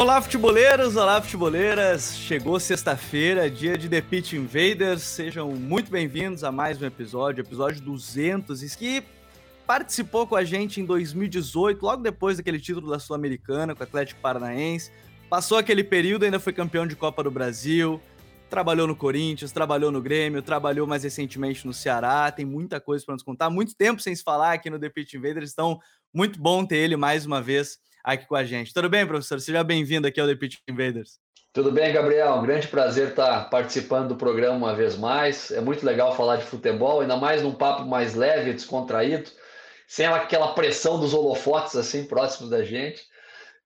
Olá, futeboleiros! Olá, futeboleiras! Chegou sexta-feira, dia de The Pitch Invaders. Sejam muito bem-vindos a mais um episódio, episódio 200, e que participou com a gente em 2018, logo depois daquele título da Sul-Americana com o Atlético Paranaense. Passou aquele período, ainda foi campeão de Copa do Brasil, trabalhou no Corinthians, trabalhou no Grêmio, trabalhou mais recentemente no Ceará. Tem muita coisa para nos contar. Muito tempo sem se falar aqui no The Pitch Invaders, então muito bom ter ele mais uma vez aqui com a gente. Tudo bem, professor? Seja bem-vindo aqui ao The Pitch Invaders. Tudo bem, Gabriel? Um grande prazer estar participando do programa uma vez mais. É muito legal falar de futebol, ainda mais num papo mais leve, descontraído, sem aquela pressão dos holofotes assim próximos da gente.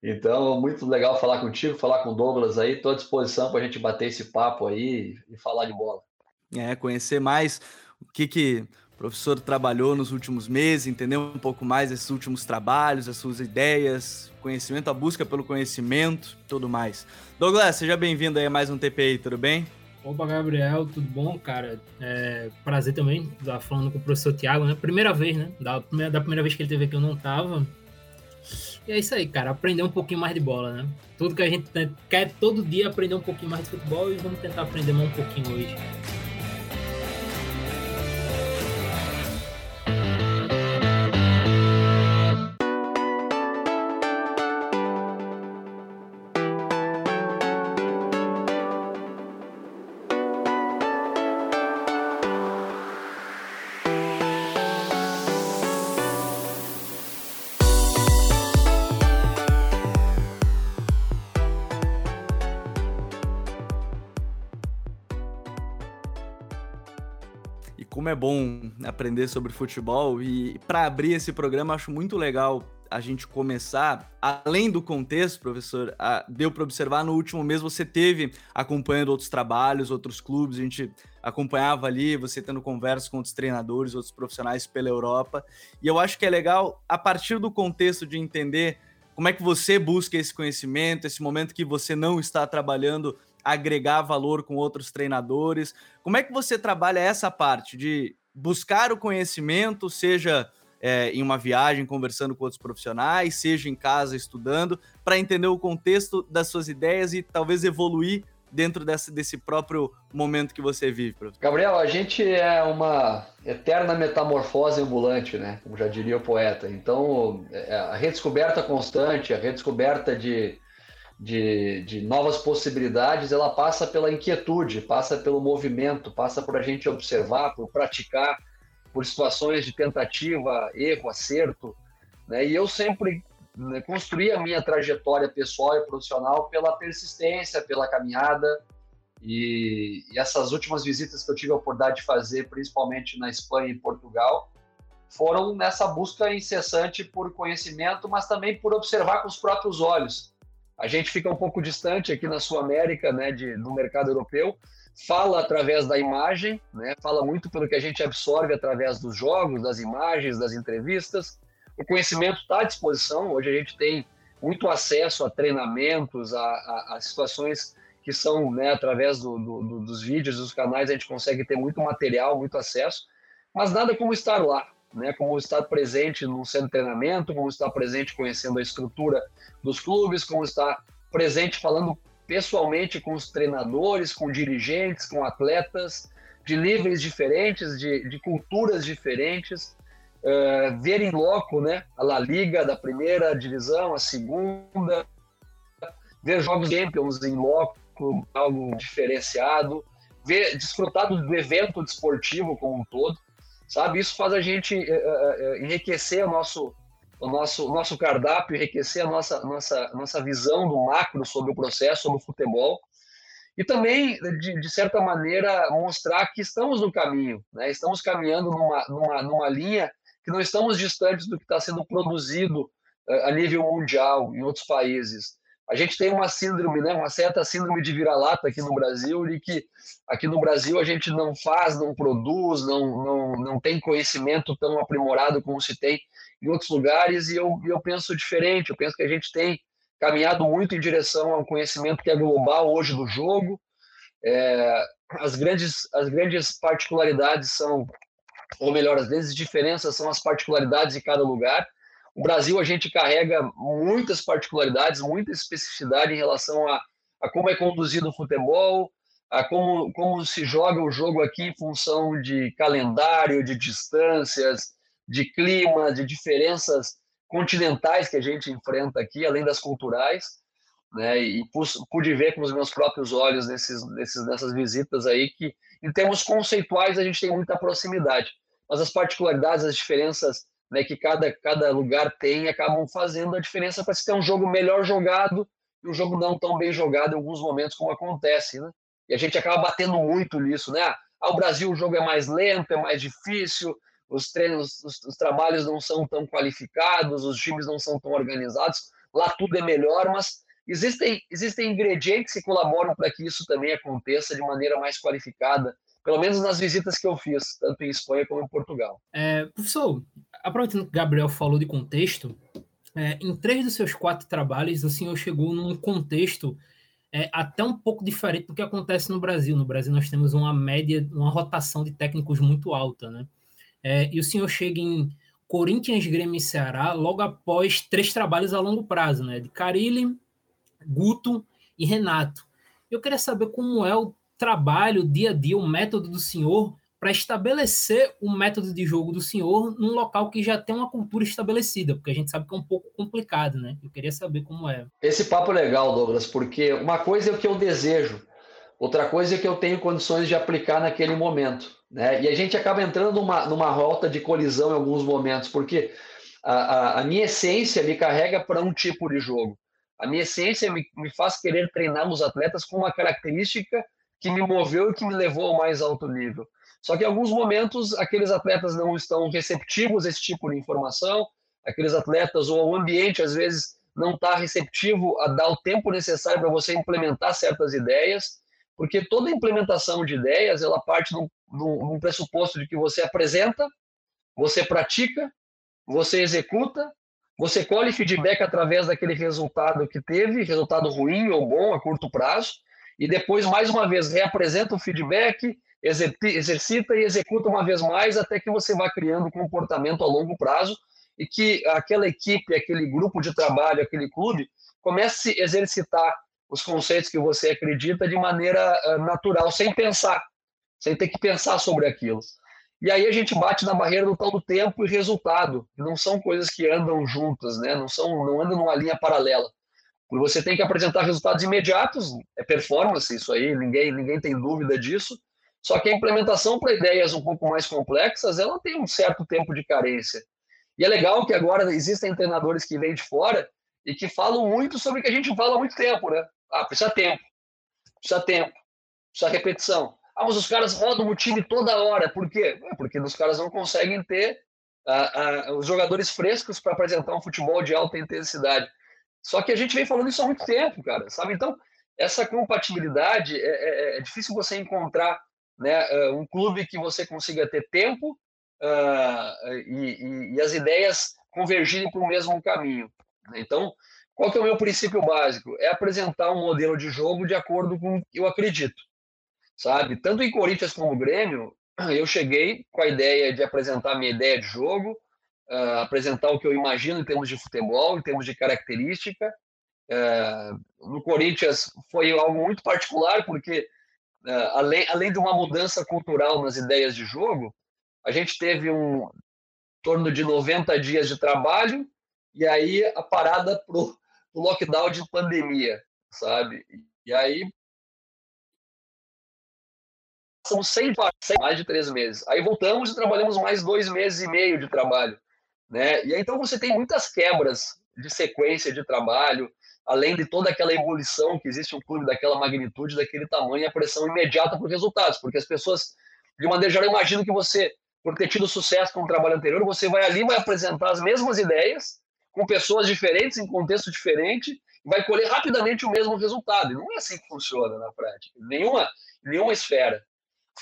Então, muito legal falar contigo, falar com o Douglas aí. Estou à disposição para a gente bater esse papo aí e falar de bola. É, conhecer mais o que, que o professor trabalhou nos últimos meses, entender um pouco mais esses últimos trabalhos, as suas ideias, conhecimento, a busca pelo conhecimento, tudo mais. Douglas, seja bem-vindo aí a mais um TPI, tudo bem? Opa, Gabriel, tudo bom, cara? É, prazer também estar falando com o professor Tiago, né? Primeira vez, né? Da primeira, da primeira vez que ele teve aqui eu não tava. E é isso aí, cara. Aprender um pouquinho mais de bola, né? Tudo que a gente quer todo dia aprender um pouquinho mais de futebol e vamos tentar aprender mais um pouquinho hoje. Como é bom aprender sobre futebol. E para abrir esse programa acho muito legal a gente começar, além do contexto, professor, a, deu para observar no último mês você teve acompanhando outros trabalhos, outros clubes, a gente acompanhava ali, você tendo conversas com outros treinadores, outros profissionais pela Europa, e eu acho que é legal a partir do contexto de entender como é que você busca esse conhecimento, esse momento que você não está trabalhando agregar valor com outros treinadores. Como é que você trabalha essa parte de buscar o conhecimento, seja é, em uma viagem conversando com outros profissionais, seja em casa estudando, para entender o contexto das suas ideias e talvez evoluir dentro desse, desse próprio momento que você vive, professor? Gabriel, a gente é uma eterna metamorfose ambulante, né? Como já diria o poeta. Então, é, a redescoberta constante, a redescoberta de de, de novas possibilidades, ela passa pela inquietude, passa pelo movimento, passa por a gente observar, por praticar, por situações de tentativa, erro, acerto. Né? E eu sempre né, construí a minha trajetória pessoal e profissional pela persistência, pela caminhada. E, e essas últimas visitas que eu tive a oportunidade de fazer, principalmente na Espanha e Portugal, foram nessa busca incessante por conhecimento, mas também por observar com os próprios olhos a gente fica um pouco distante aqui na Sul América, né, de, do mercado europeu, fala através da imagem, né, fala muito pelo que a gente absorve através dos jogos, das imagens, das entrevistas. O conhecimento está à disposição, hoje a gente tem muito acesso a treinamentos, a, a, a situações que são, né, através do, do, dos vídeos, dos canais, a gente consegue ter muito material, muito acesso, mas nada como estar lá, né, como estar presente no centro de treinamento, como estar presente conhecendo a estrutura dos clubes, como estar presente falando pessoalmente com os treinadores, com dirigentes, com atletas de níveis diferentes, de, de culturas diferentes, uh, ver em loco né, a La Liga da primeira divisão, a segunda, ver jogos Champions em loco, algo diferenciado, ver, desfrutar do evento desportivo como um todo sabe? Isso faz a gente uh, enriquecer o nosso, o nosso, o nosso cardápio, enriquecer a nossa, nossa, nossa visão do macro sobre o processo, sobre o futebol. E também, de, de certa maneira, mostrar que estamos no caminho, né? estamos caminhando numa, numa, numa linha que não estamos distantes do que está sendo produzido a nível mundial em outros países. A gente tem uma síndrome, né, uma certa síndrome de vira-lata aqui no Brasil, de que aqui no Brasil a gente não faz, não produz, não, não, não tem conhecimento tão aprimorado como se tem em outros lugares, e eu, eu penso diferente. Eu penso que a gente tem caminhado muito em direção a um conhecimento que é global hoje do jogo. É, as, grandes, as grandes particularidades são, ou melhor, as grandes diferenças são as particularidades de cada lugar. O Brasil, a gente carrega muitas particularidades, muita especificidade em relação a, a como é conduzido o futebol, a como, como se joga o jogo aqui em função de calendário, de distâncias, de clima, de diferenças continentais que a gente enfrenta aqui, além das culturais, né? E pude ver com os meus próprios olhos nesses, nesses, nessas visitas aí que, em termos conceituais, a gente tem muita proximidade, mas as particularidades, as diferenças né, que cada, cada lugar tem acabam fazendo a diferença para se ter um jogo melhor jogado e um jogo não tão bem jogado em alguns momentos como acontece, né? E a gente acaba batendo muito nisso, né? Ah, o Brasil o jogo é mais lento, é mais difícil, os treinos, os, os trabalhos não são tão qualificados, os times não são tão organizados, lá tudo é melhor, mas existem, existem ingredientes que colaboram para que isso também aconteça de maneira mais qualificada pelo menos nas visitas que eu fiz, tanto em Espanha como em Portugal. É, professor, aproveitando que o Gabriel falou de contexto, é, em três dos seus quatro trabalhos, o senhor chegou num contexto é, até um pouco diferente do que acontece no Brasil. No Brasil, nós temos uma média, uma rotação de técnicos muito alta, né? É, e o senhor chega em Corinthians, Grêmio e Ceará logo após três trabalhos a longo prazo, né? De Carilli, Guto e Renato. Eu queria saber como é o trabalho, dia a dia, o método do senhor para estabelecer o método de jogo do senhor num local que já tem uma cultura estabelecida, porque a gente sabe que é um pouco complicado, né? Eu queria saber como é. Esse papo é legal, Douglas, porque uma coisa é o que eu desejo, outra coisa é que eu tenho condições de aplicar naquele momento, né? E a gente acaba entrando numa, numa rota de colisão em alguns momentos, porque a, a, a minha essência me carrega para um tipo de jogo. A minha essência me, me faz querer treinar os atletas com uma característica que me moveu e que me levou ao mais alto nível. Só que em alguns momentos aqueles atletas não estão receptivos a esse tipo de informação, aqueles atletas ou o ambiente às vezes não está receptivo a dar o tempo necessário para você implementar certas ideias, porque toda implementação de ideias ela parte de um pressuposto de que você apresenta, você pratica, você executa, você colhe feedback através daquele resultado que teve, resultado ruim ou bom a curto prazo, e depois, mais uma vez, reapresenta o feedback, exercita e executa uma vez mais até que você vá criando um comportamento a longo prazo e que aquela equipe, aquele grupo de trabalho, aquele clube comece a exercitar os conceitos que você acredita de maneira uh, natural, sem pensar, sem ter que pensar sobre aquilo. E aí a gente bate na barreira do tal do tempo e resultado, não são coisas que andam juntas, né? Não são, não andam numa linha paralela. Você tem que apresentar resultados imediatos, é performance, isso aí, ninguém, ninguém tem dúvida disso. Só que a implementação para ideias um pouco mais complexas, ela tem um certo tempo de carência. E é legal que agora existem treinadores que vêm de fora e que falam muito sobre o que a gente fala há muito tempo, né? Ah, precisa tempo, precisa tempo, precisa repetição. Ah, mas os caras rodam o time toda hora. Por quê? É porque os caras não conseguem ter ah, ah, os jogadores frescos para apresentar um futebol de alta intensidade. Só que a gente vem falando isso há muito tempo, cara, sabe? Então, essa compatibilidade, é, é, é difícil você encontrar né, é, um clube que você consiga ter tempo uh, e, e, e, as ideias convergirem para o mesmo caminho. Então, qual que é o meu princípio básico? É apresentar um modelo de jogo de acordo com o que eu acredito, sabe? Tanto em Corinthians como no Grêmio, eu cheguei com a ideia de apresentar minha ideia de jogo, uh, apresentar o que eu imagino em termos de futebol, em termos de característica. Uh, no Corinthians foi algo muito particular, porque uh, além, além de uma mudança cultural nas ideias de jogo, a gente teve um torno de 90 dias de trabalho e aí a parada para o lockdown de pandemia, sabe? E aí são 100 mais de três meses. Aí voltamos e trabalhamos mais dois meses e meio de trabalho. Né? E aí, então você tem muitas quebras de sequência de trabalho, além de toda aquela evolução que existe um clube daquela magnitude, daquele tamanho, a pressão imediata por resultados, porque as pessoas, de maneira geral, imaginam que você por ter tido sucesso com o trabalho anterior, você vai ali, vai apresentar as mesmas ideias, com pessoas diferentes, em contexto diferente, vai colher rapidamente o mesmo resultado. E não é assim que funciona na prática, nenhuma, nenhuma esfera.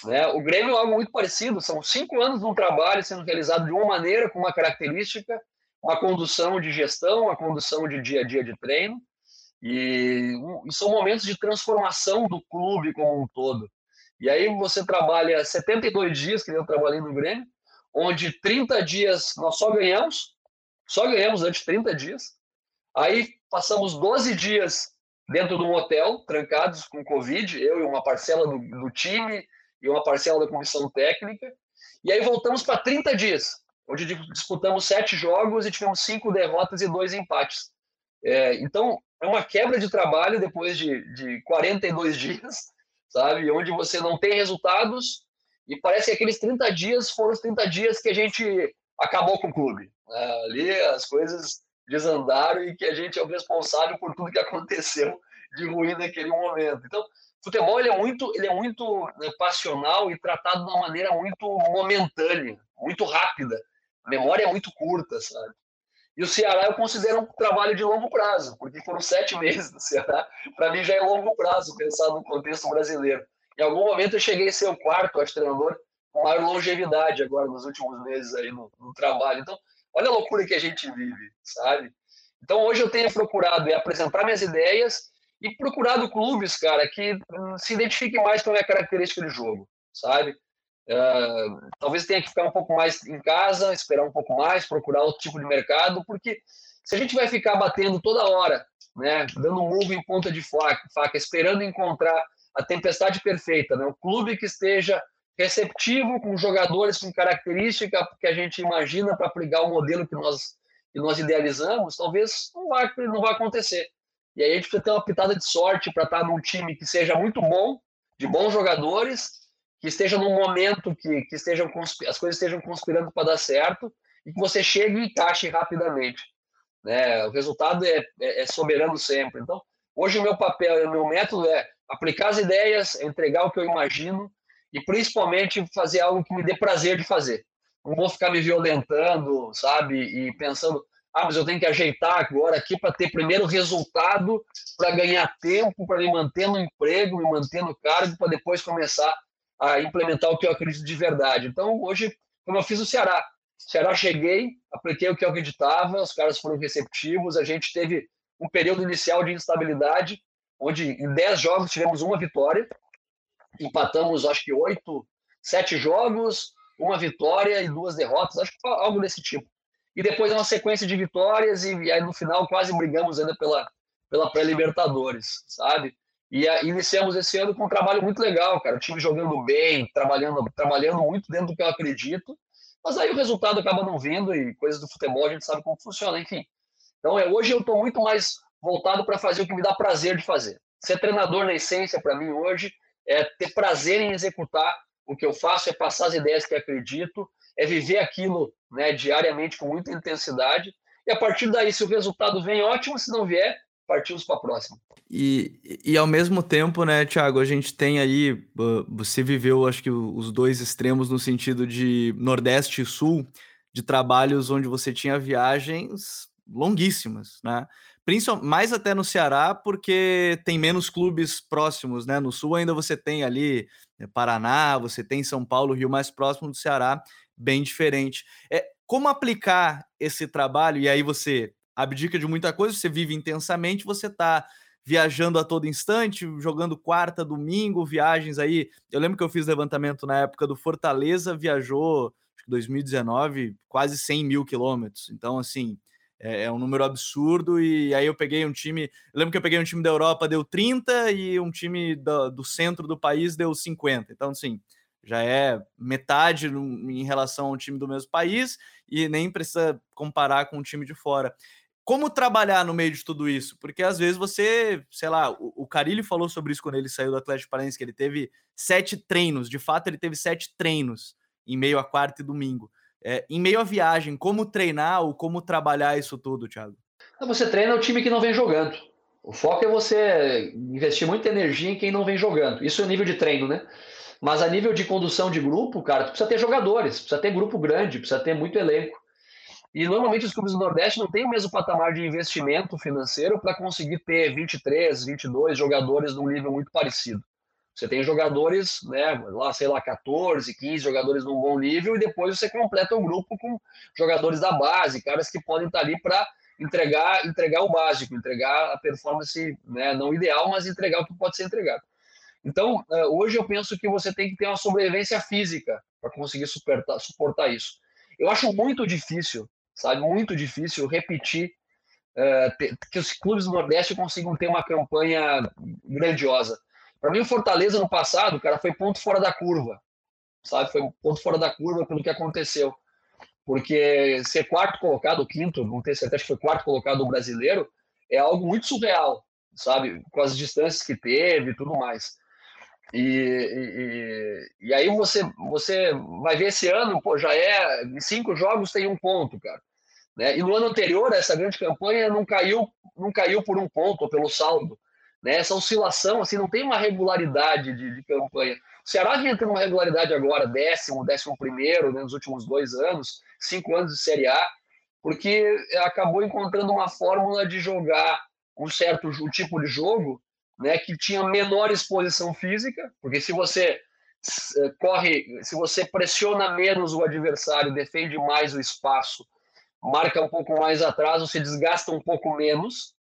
Né? O Grêmio é algo muito parecido, são cinco anos de um trabalho sendo realizado de uma maneira, com uma característica, uma condução de gestão, uma condução de dia a dia de treino, e, e são momentos de transformação do clube como um todo. E aí você trabalha 72 dias, que eu trabalhei no Grêmio, onde 30 dias nós só ganhamos, só ganhamos durante 30 dias. Aí passamos 12 dias dentro de um hotel, trancados com Covid, eu e uma parcela do, do time e uma parcela da comissão técnica. E aí voltamos para 30 dias, onde disputamos sete jogos e tivemos cinco derrotas e dois empates. É, então, é uma quebra de trabalho depois de, de 42 dias, sabe? Onde você não tem resultados e parece que aqueles 30 dias foram os 30 dias que a gente acabou com o clube. É, ali as coisas desandaram e que a gente é o responsável por tudo que aconteceu de ruim naquele momento. Então, futebol ele é muito, ele é muito né, passional e tratado de uma maneira muito momentânea, muito rápida. A memória é muito curta, sabe? E o Ceará eu considero um trabalho de longo prazo, porque foram sete meses no Ceará. Para mim já é longo prazo, pensar no contexto brasileiro. Em algum momento eu cheguei a ser o quarto, acho, treinador com maior longevidade agora nos últimos meses aí no, no trabalho. Então, olha a loucura que a gente vive, sabe? Então, hoje eu tenho procurado é apresentar minhas ideias e procurado clubes, cara, que hum, se identifiquem mais com a minha característica de jogo, sabe? Uh, talvez tenha que ficar um pouco mais em casa, esperar um pouco mais, procurar outro tipo de mercado, porque se a gente vai ficar batendo toda hora, né, dando um move em ponta de faca, faca, esperando encontrar a tempestade perfeita, né, o clube que esteja receptivo com jogadores com característica que a gente imagina para aplicar o modelo que nós que nós idealizamos, talvez não vai não vai acontecer. E aí a gente precisa ter uma pitada de sorte para estar num time que seja muito bom, de bons jogadores que esteja num momento que, que estejam as coisas estejam conspirando para dar certo e que você chegue e encaixe rapidamente. Né? O resultado é, é, é, soberano sempre. Então, hoje o meu papel, o meu método é aplicar as ideias, entregar o que eu imagino e principalmente fazer algo que me dê prazer de fazer. Não vou ficar me violentando, sabe? E pensando, ah, mas eu tenho que ajeitar agora aqui para ter primeiro resultado, para ganhar tempo, para me manter no emprego, me manter no cargo, para depois começar a implementar o que eu acredito de verdade. Então, hoje, como eu fiz o Ceará, Ceará cheguei, apliquei o que eu acreditava, os caras foram receptivos, a gente teve um período inicial de instabilidade, onde em 10 jogos tivemos uma vitória, empatamos acho que oito, sete jogos, uma vitória e duas derrotas, acho que algo desse tipo. E depois uma sequência de vitórias e, e aí no final quase brigamos ainda pela, pela pré-libertadores, sabe? E a, iniciamos esse ano com um trabalho muito legal, cara. O time jogando bem, trabalhando, trabalhando muito dentro do que eu acredito. Mas aí o resultado acaba não vindo e coisas do futebol a gente sabe como funciona, enfim. Então é, hoje eu estou muito mais voltado para fazer o que me dá prazer de fazer. Ser treinador na essência para mim hoje é ter prazer em executar o que eu faço, é passar as ideias que acredito, é viver aquilo né, diariamente com muita intensidade. E a partir daí, se o resultado vem, ótimo, se não vier, partimos para a próxima. E, e ao mesmo tempo, né, Thiago, a gente tem aí, você viveu, acho que os dois extremos no sentido de Nordeste e Sul, de trabalhos onde você tinha viagens longuíssimas, né? Principalmente, mais até no Ceará, porque tem menos clubes próximos, né? No Sul ainda você tem ali né, Paraná, você tem São Paulo, Rio mais próximo do Ceará, bem diferente. É, como aplicar esse trabalho, e aí você abdica de muita coisa, você vive intensamente, você está viajando a todo instante, jogando quarta, domingo, viagens aí. Eu lembro que eu fiz levantamento na época do Fortaleza, viajou, acho que 2019, quase 100 mil quilômetros. Então, assim, é, é, um número absurdo. E aí eu peguei um time. Lembro que eu peguei um time da Europa, deu 30, e um time do, do centro do país deu 50. Então, assim, já é metade em relação ao time do mesmo país, e nem precisa comparar com um time de fora como trabalhar no meio de tudo isso? Porque às vezes você, sei lá, o, o falou sobre isso quando ele saiu do Atlético Paranaense, que ele teve sete treinos, de fato ele teve sete treinos em meio a quarta e domingo. É, em meio à viagem, como treinar ou como trabalhar isso tudo, Thiago? Você treina o time que não vem jogando. O foco é você investir muita energia em quem não vem jogando. Isso é o nível de treino, né? Mas a nível de condução de grupo, cara, tu precisa ter jogadores, precisa ter grupo grande, precisa ter muito elenco. E normalmente os clubes do Nordeste não têm o mesmo patamar de investimento financeiro para conseguir ter 23, 22 jogadores num nível muito parecido. Você tem jogadores, né, lá, sei lá, 14, 15 jogadores num bom nível, e depois você completa o grupo com jogadores da base, caras que podem estar ali para entregar, entregar o básico, entregar a performance né, não ideal, mas entregar o que pode ser entregado. Então, é, hoje eu penso que você tem que ter uma sobrevivência física para conseguir suportar, suportar isso. Eu acho muito difícil sabe? Muito difícil repetir uh, que os clubes do Nordeste consigam ter uma campanha grandiosa. Para mim, o Fortaleza no passado, cara, foi ponto fora da curva, sabe? Foi ponto fora da curva pelo que aconteceu. Porque ser quarto colocado, quinto, não tenho certeza que foi quarto colocado brasileiro, é algo muito surreal, sabe? Com as distâncias que teve e tudo mais. E, e, e, aí você, você vai ver esse ano, pô, já é cinco jogos tem um ponto, cara. Né? E no ano anterior, essa grande campanha não caiu, não caiu por um ponto ou pelo saldo. Né? Essa oscilação, assim, não tem uma regularidade de, de campanha. O Ceará vinha tendo uma regularidade agora, décimo, décimo primeiro, né, nos últimos dois anos, cinco anos de Série A, porque acabou encontrando uma fórmula de jogar um certo um tipo de jogo né, que tinha menor exposição física, porque se você eh, corre, se você pressiona menos o adversário, defende mais o espaço, marca um pouco mais atrás, você desgasta um pouco menos,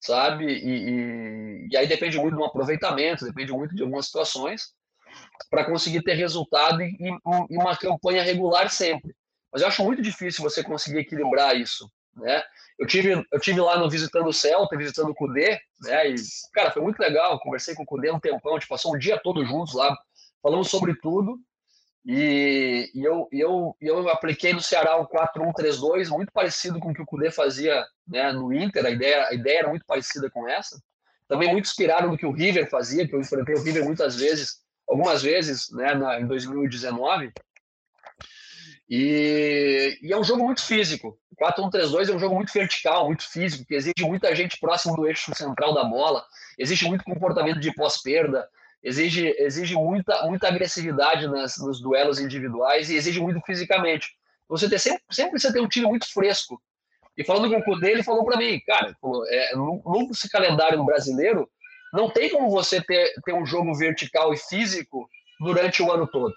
sabe? E, e, e aí depende muito do aproveitamento, depende muito de algumas situações, para conseguir ter resultado e, e uma campanha regular sempre. Mas eu acho muito difícil você conseguir equilibrar isso, né? Eu tive, eu tive lá no visitando o Celta, visitando o Cudê, né? E, cara, foi muito legal. Conversei com o Cudê um tempão, a gente passou um dia todo juntos lá, falamos sobre tudo. E, e eu, eu, eu apliquei no Ceará um 4-1-3-2, muito parecido com o que o Cudê fazia né, no Inter, a ideia, a ideia era muito parecida com essa. Também muito inspirado no que o River fazia, que eu enfrentei o River muitas vezes, algumas vezes, né, na, em 2019. E, e, é um jogo muito físico. 4-1-3-2 é um jogo muito vertical, muito físico, que exige muita gente próximo do eixo central da bola, exige muito comportamento de pós-perda, exige, exige muita, muita agressividade nas, nos duelos individuais e exige muito fisicamente. Você tem, sempre, sempre precisa ter um time muito fresco. E falando com o Cudê, ele falou para mim, cara, é, no, no calendário brasileiro, não tem como você ter, ter um jogo vertical e físico durante o ano todo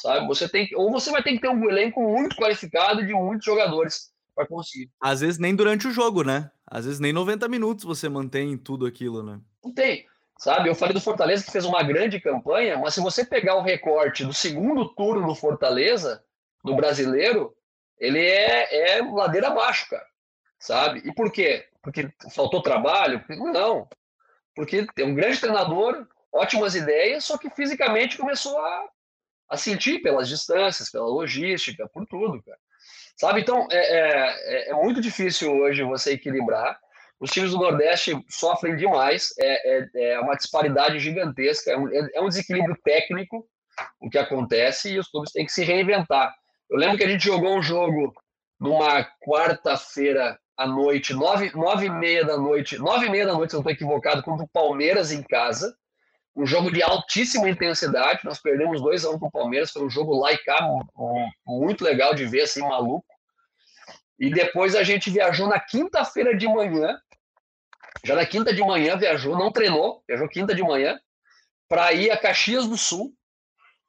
sabe? Você tem ou você vai ter que ter um elenco muito qualificado de muitos jogadores para conseguir. Às vezes nem durante o jogo, né? Às vezes nem 90 minutos você mantém tudo aquilo, né? Não tem. Sabe, eu falei do Fortaleza que fez uma grande campanha, mas se você pegar o recorte do segundo turno do Fortaleza, do brasileiro, ele é, é ladeira abaixo, cara. Sabe? E por quê? Porque faltou trabalho? Não. Porque tem um grande treinador, ótimas ideias, só que fisicamente começou a a sentir pelas distâncias, pela logística, por tudo, cara. Sabe? Então, é, é, é, muito difícil hoje você equilibrar. Os times do Nordeste sofrem demais, é, é, é uma disparidade gigantesca, é um, é um desequilíbrio técnico o que acontece e os clubes têm que se reinventar. Eu lembro que a gente jogou um jogo numa quarta-feira à noite, nove, nove e meia da noite, nove e meia da noite, se eu não estou equivocado, contra o Palmeiras em casa um jogo de altíssima intensidade. Nós perdemos 2 a 1 um com o Palmeiras, foi um jogo lá e cá, muito legal de ver, assim, maluco. E depois a gente viajou na quinta-feira de manhã, já na quinta de manhã viajou, não treinou, viajou quinta de manhã, para ir a Caxias do Sul.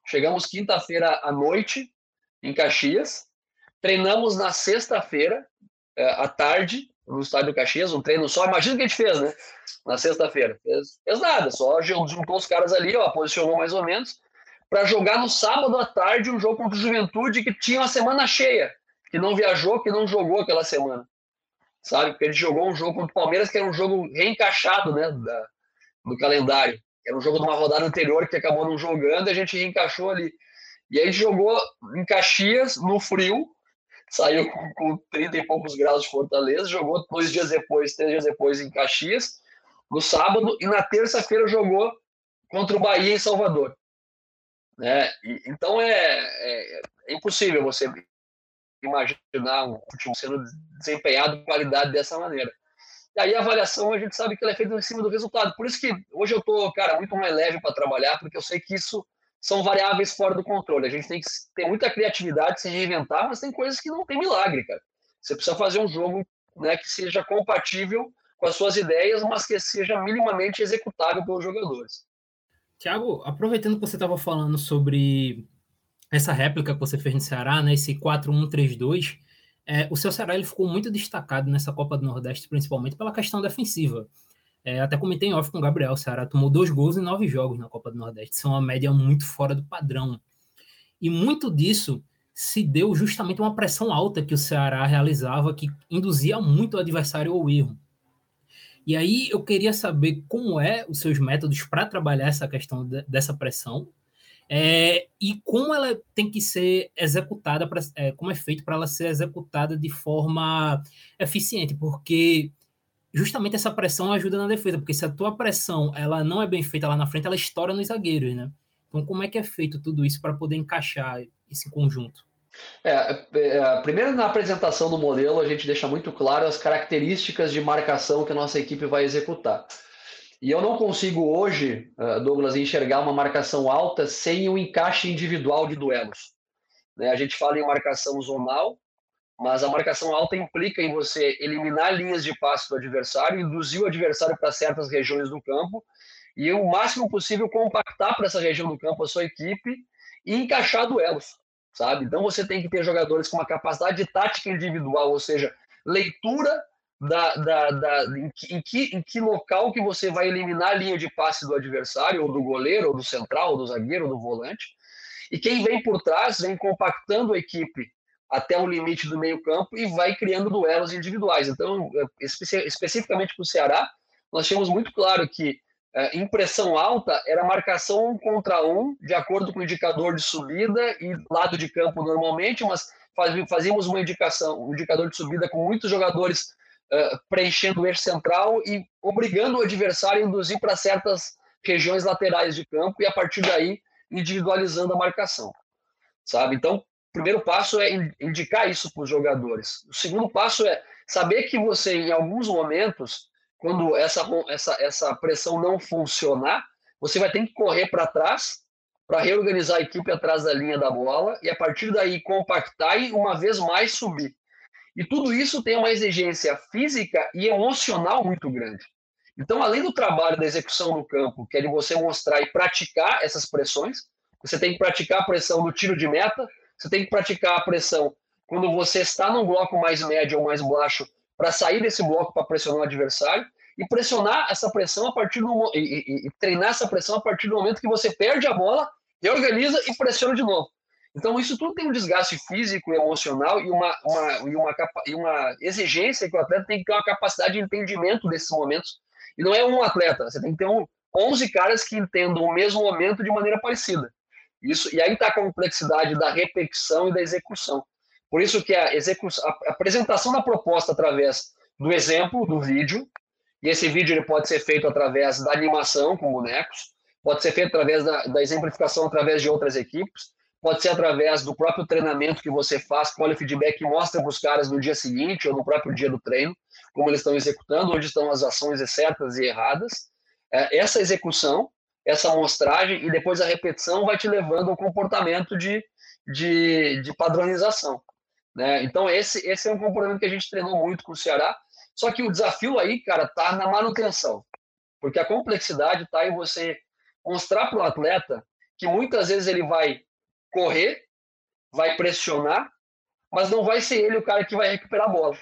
Chegamos quinta-feira à noite em Caxias, treinamos na sexta-feira eh, à tarde no estádio Caxias, um treino só. Imagina o que a gente fez, né? Na sexta-feira. Fez, fez, nada, só juntou os caras ali, ó, posicionou mais ou menos, para jogar no sábado à tarde um jogo contra o Juventude que tinha uma semana cheia, que não viajou, que não jogou aquela semana. Sabe? Porque gente jogou um jogo contra o Palmeiras que era um jogo reencaixado, né? Da, do calendário. Era um jogo de uma rodada anterior que acabou não jogando e a gente reencaixou ali. E aí jogou em Caxias, no frio, saiu com, com 30 e poucos graus de Fortaleza, jogou dois dias depois, três dias depois em Caxias, no sábado, e na terça-feira jogou contra o Bahia em Salvador. Né? E, então é, é, é, impossível você imaginar um futebol sendo desempenhado com qualidade dessa maneira. E aí a avaliação a gente sabe que ela é feita em cima do resultado. Por isso que hoje eu estou, cara, muito mais leve para trabalhar, porque eu sei que isso são variáveis fora do controle. A gente tem que ter muita criatividade, se reinventar, mas tem coisas que não tem milagre, cara. Você precisa fazer um jogo né, que seja compatível com as suas ideias, mas que seja minimamente executável pelos jogadores. Tiago, aproveitando que você estava falando sobre essa réplica que você fez no Ceará, né, esse 4-1-3-2, é, o seu Ceará ele ficou muito destacado nessa Copa do Nordeste, principalmente pela questão defensiva. É, até comentei em off com o Gabriel, o Ceará tomou dois gols em nove jogos na Copa do Nordeste, isso é uma média muito fora do padrão. E muito disso se deu justamente uma pressão alta que o Ceará realizava, que induzia muito o adversário ao erro. E aí eu queria saber como é os seus métodos para trabalhar essa questão de, dessa pressão é, e como ela tem que ser executada, pra, é, como é feito para ela ser executada de forma eficiente, porque justamente essa pressão ajuda na defesa, porque se a tua pressão ela não é bem feita lá na frente, ela estoura nos zagueiros, né? Então como é que é feito tudo isso para poder encaixar esse conjunto? É, é, primeiro na apresentação do modelo a gente deixa muito claro as características de marcação que a nossa equipe vai executar. E eu não consigo hoje, é, Douglas, enxergar uma marcação alta sem o um encaixe individual de duelos. Né? A gente fala em marcação zonal, mas a marcação alta implica em você eliminar linhas de passe do adversário, induzir o adversário para certas regiões do campo e o máximo possível compactar para essa região do campo a sua equipe e encaixar duelos sabe? Então você tem que ter jogadores com uma capacidade de tática individual, ou seja, leitura da, da, da em, que, em, que, em que local que você vai eliminar a linha de passe do adversário, ou do goleiro, ou do central, ou do zagueiro, ou do volante. E quem vem por trás vem compactando a equipe até o limite do meio campo e vai criando duelos individuais. Então, espe especificamente para o Ceará, nós tínhamos muito claro que é, impressão alta era marcação um contra um, de acordo com o indicador de subida e lado de campo normalmente, mas fazíamos uma indicação, um indicador de subida com muitos jogadores uh, preenchendo o eixo central e obrigando o adversário a induzir para certas regiões laterais de campo e a partir daí individualizando a marcação, sabe? Então, o primeiro passo é indicar isso para os jogadores. O segundo passo é saber que você, em alguns momentos, quando essa, essa, essa pressão não funcionar, você vai ter que correr para trás para reorganizar a equipe atrás da linha da bola e a partir daí compactar e uma vez mais subir. E tudo isso tem uma exigência física e emocional muito grande. Então, além do trabalho da execução no campo, que é de você mostrar e praticar essas pressões, você tem que praticar a pressão no tiro de meta, você tem que praticar a pressão quando você está num bloco mais médio ou mais baixo para sair desse bloco para pressionar o adversário e pressionar essa pressão a partir do e, e, e, treinar essa pressão a partir do momento que você perde a bola, reorganiza e pressiona de novo. Então isso tudo tem um desgaste físico, emocional e uma, uma, e uma, e uma exigência que o atleta tem que ter uma capacidade de entendimento desses momentos. E não é um atleta, você tem que ter um, 11 caras que entendam o mesmo momento de maneira parecida. Isso, e aí está a complexidade da repetição e da execução. Por isso que a, a apresentação da proposta através do exemplo, do vídeo, e esse vídeo ele pode ser feito através da animação com bonecos, pode ser feito através da, da exemplificação através de outras equipes, pode ser através do próprio treinamento que você faz, o feedback e mostra para os caras no dia seguinte ou no próprio dia do treino, como eles estão executando, onde estão as ações certas e erradas. É, essa execução, essa amostragem e depois a repetição vai te levando ao comportamento de, de, de padronização. Né? Então, esse, esse é um comportamento que a gente treinou muito com o Ceará. Só que o desafio aí, cara, tá na manutenção. Porque a complexidade está em você mostrar para o atleta que muitas vezes ele vai correr, vai pressionar, mas não vai ser ele o cara que vai recuperar a bola.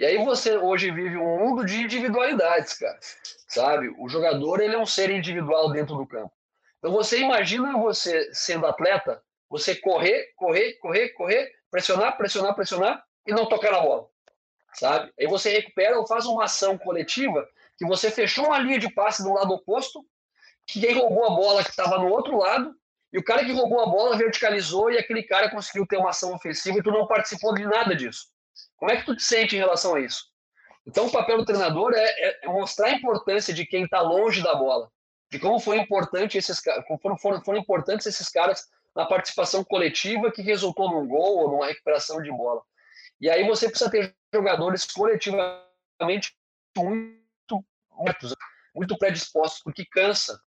E aí você hoje vive um mundo de individualidades, cara. Sabe? O jogador ele é um ser individual dentro do campo. Então você imagina você sendo atleta, você correr, correr, correr, correr, pressionar, pressionar, pressionar e não tocar na bola, sabe? Aí você recupera ou faz uma ação coletiva que você fechou uma linha de passe do lado oposto, que quem roubou a bola que estava no outro lado, e o cara que roubou a bola verticalizou e aquele cara conseguiu ter uma ação ofensiva e tu não participou de nada disso. Como é que tu te sente em relação a isso? Então o papel do treinador é, é, é mostrar a importância de quem está longe da bola, de como foi importante esses como foram, foram importantes esses caras na participação coletiva que resultou num gol ou numa recuperação de bola. E aí você precisa ter jogadores coletivamente muito, muito predispostos, porque cansa,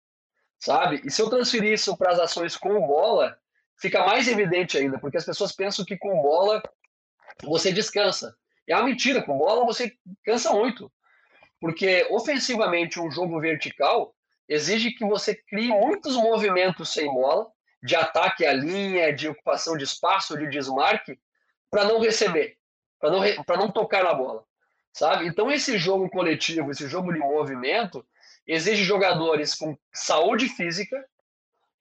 sabe? E se eu transferir isso para as ações com bola, fica mais evidente ainda, porque as pessoas pensam que com bola você descansa. É uma mentira, com bola você cansa muito. Porque ofensivamente um jogo vertical exige que você crie muitos movimentos sem bola, de ataque à linha, de ocupação de espaço, de desmarque, para não receber, para não, para não tocar na bola, sabe? Então esse jogo coletivo, esse jogo de movimento, exige jogadores com saúde física,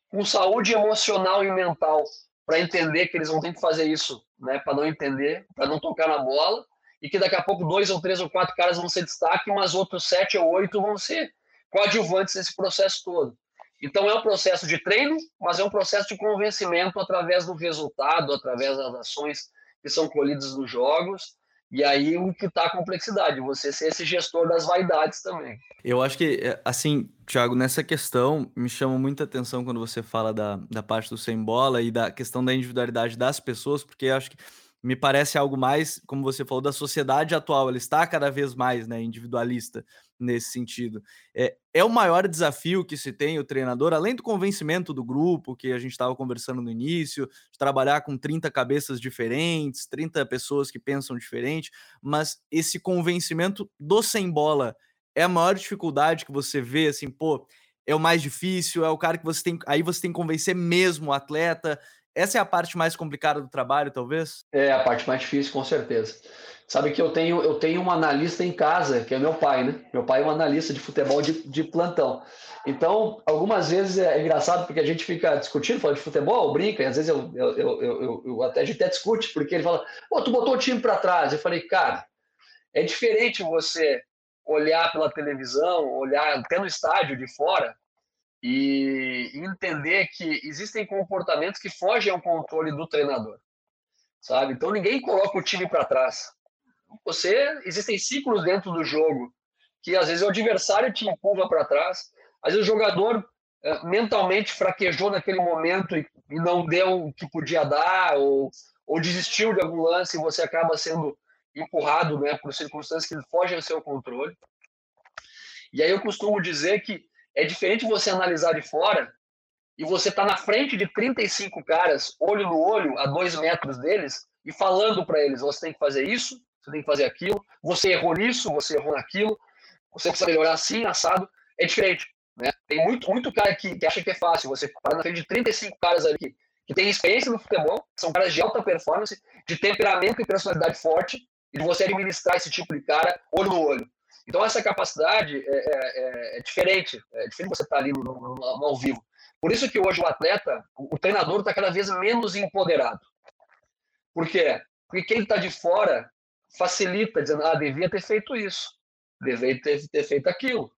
com saúde emocional e mental, para entender que eles vão ter que fazer isso, né? Para não entender, para não tocar na bola, e que daqui a pouco dois ou três ou quatro caras vão ser destaque, mas outros sete ou oito vão ser coadjuvantes nesse processo todo. Então é um processo de treino, mas é um processo de convencimento através do resultado, através das ações que são colhidas nos jogos. E aí o que está a complexidade, você ser esse gestor das vaidades também. Eu acho que, é, assim, Thiago, nessa questão, me chama muita atenção quando você fala da, da parte do sem bola e da questão da individualidade das pessoas, porque acho que me parece algo mais, como você falou, da sociedade atual. Ela está cada vez mais né, individualista nesse sentido. É, é o maior desafio que se tem o treinador, além do convencimento do grupo, que a gente estava conversando no início, de trabalhar com 30 cabeças diferentes, 30 pessoas que pensam diferente, mas esse convencimento do sem bola é a maior dificuldade que você vê, assim, pô, é o mais difícil, é o cara que você tem. Aí você tem que convencer mesmo o atleta. Essa é a parte mais complicada do trabalho, talvez? É a parte mais difícil, com certeza. Sabe que eu tenho, eu tenho um analista em casa, que é meu pai, né? Meu pai é um analista de futebol de, de plantão. Então, algumas vezes é engraçado porque a gente fica discutindo, falando de futebol, brinca, e às vezes eu, eu, eu, eu, eu até, a gente até discute, porque ele fala, pô, tu botou o time para trás. Eu falei, cara, é diferente você olhar pela televisão, olhar até no estádio de fora, e entender que existem comportamentos que fogem ao controle do treinador, sabe? Então ninguém coloca o time para trás. Você existem ciclos dentro do jogo que às vezes o adversário te empurra para trás, às vezes o jogador é, mentalmente fraquejou naquele momento e, e, não deu o que podia dar ou, ou desistiu de algum lance e você acaba sendo empurrado, né, por circunstâncias que fogem ao seu controle. E aí eu costumo dizer que é diferente você analisar de fora e você tá na frente de 35 caras, olho no olho, a dois metros deles, e falando para eles: você tem que fazer isso, você tem que fazer aquilo, você errou nisso, você errou naquilo, você precisa melhorar assim, assado. É diferente. Né? Tem muito, muito cara que, que acha que é fácil. Você para na frente de 35 caras ali que, tem experiência no futebol, são caras de alta performance, de temperamento e personalidade forte, e você administrar esse tipo de cara olho no olho. Então, essa capacidade é, é, é, é diferente. É diferente você estar ali no, no, no, ao vivo. Por isso que hoje o atleta, o, o treinador está cada vez menos empoderado. Por quê? Porque quem está de fora facilita, dizendo, ah, devia ter feito isso, devia ter, ter feito aquilo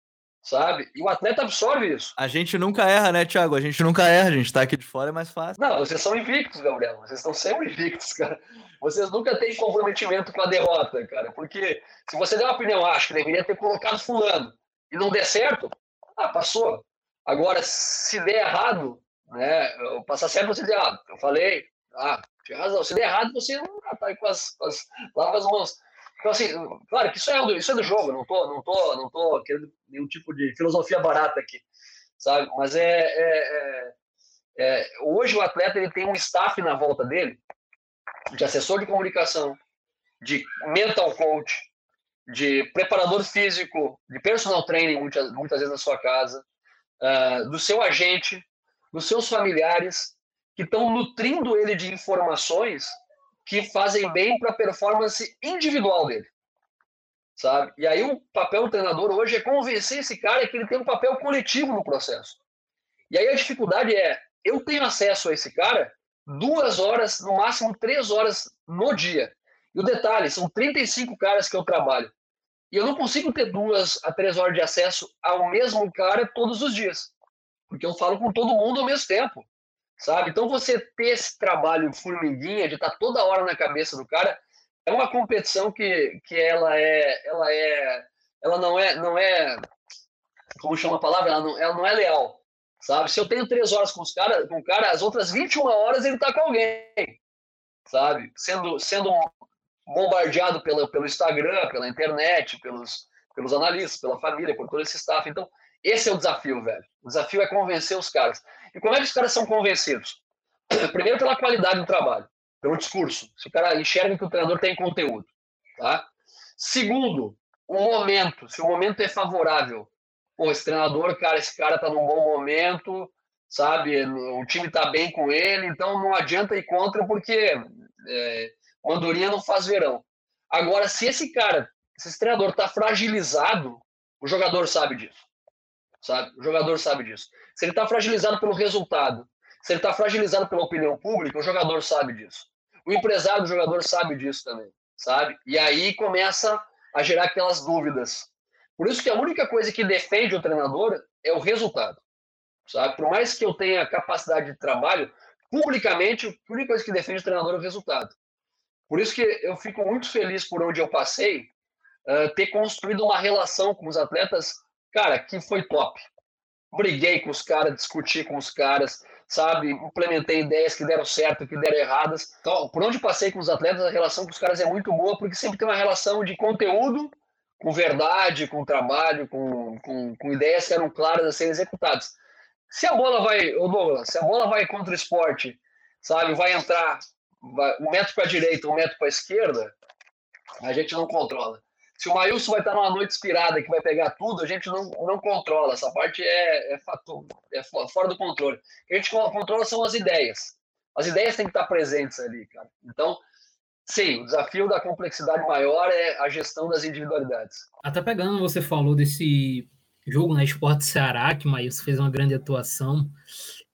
sabe? E o atleta absorve isso. A gente nunca erra, né, Thiago? A gente nunca erra, a gente tá aqui de fora, é mais fácil. Não, vocês são invictos, Gabriel. Vocês estão sempre invictos, cara. Vocês nunca têm comprometimento com a derrota, cara. Porque se você der uma opinião, acho que deveria ter colocado fulano e não der certo, ah, passou. Agora, se der errado, né? Passar certo, você der errado. Eu falei, ah, tinha razão. Se der errado, você não tá aí com as, com as, lava as mãos. Então, assim, claro que isso é, do, isso é do jogo, não tô, não tô, não tô querendo nenhum tipo de filosofia barata aqui, sabe? Mas é, é, é, é, hoje o atleta ele tem um staff na volta dele, de assessor de comunicação, de mental coach, de preparador físico, de personal training, muitas, muitas vezes na sua casa, uh, do seu agente, dos seus familiares, que estão nutrindo ele de informações que fazem bem para a performance individual dele. Sabe? E aí o papel do treinador hoje é convencer esse cara que ele tem um papel coletivo no processo. E aí a dificuldade é, eu tenho acesso a esse cara duas horas, no máximo três horas no dia. E o detalhe, são 35 caras que eu trabalho. E eu não consigo ter duas a três horas de acesso ao mesmo cara todos os dias. Porque eu falo com todo mundo ao mesmo tempo sabe? Então você ter esse trabalho formiguinha de estar tá toda hora na cabeça do cara é uma competição que, que ela é ela é ela não é não é como chama a palavra? Ela não, ela não é leal sabe? Se eu tenho três horas com os cara com o cara as outras 21 horas ele está com alguém sabe? Sendo sendo bombardeado pelo pelo Instagram pela internet pelos pelos analistas pela família por todo esse staff. Então Esse é o desafio, velho. O desafio é convencer os caras. E como é que os caras são convencidos? Primeiro, pela qualidade do trabalho, pelo discurso. Se o cara enxerga que o treinador tem conteúdo. Tá? Segundo, o momento. Se o momento é favorável. Pô, esse treinador, cara, esse cara tá num bom momento, sabe? O time tá bem com ele, então não adianta ir contra porque é, Mandurinha não faz verão. Agora, se esse cara, se esse treinador tá fragilizado, o jogador sabe disso. Sabe? O jogador sabe disso. Se ele está fragilizado pelo resultado, se ele está fragilizado pela opinião pública, o jogador sabe disso. O empresário do jogador sabe disso também, sabe? E aí começa a gerar aquelas dúvidas. Por isso que a única coisa que defende o treinador é o resultado, sabe? Por mais que eu tenha capacidade de trabalho, publicamente, a única coisa que defende o treinador é o resultado. Por isso que eu fico muito feliz por onde eu passei, uh, ter construído uma relação com os atletas, cara, que foi top. Briguei com os caras, discuti com os caras, sabe? Implementei ideias que deram certo, que deram erradas. Então, por onde passei com os atletas, a relação com os caras é muito boa, porque sempre tem uma relação de conteúdo com verdade, com trabalho, com, com, com ideias que eram claras a serem executadas. Se a bola vai, ô Douglas, se a bola vai contra o esporte, sabe, vai entrar vai, um metro para a direita, um metro para a esquerda, a gente não controla. Se o Maílson vai estar numa noite inspirada que vai pegar tudo, a gente não, não controla. Essa parte é, é, fator, é fora do controle. O que a gente controla são as ideias. As ideias têm que estar presentes ali, cara. Então, sim, o desafio da complexidade maior é a gestão das individualidades. Até pegando, você falou desse jogo na né, Esporte Ceará, que o Maílson fez uma grande atuação.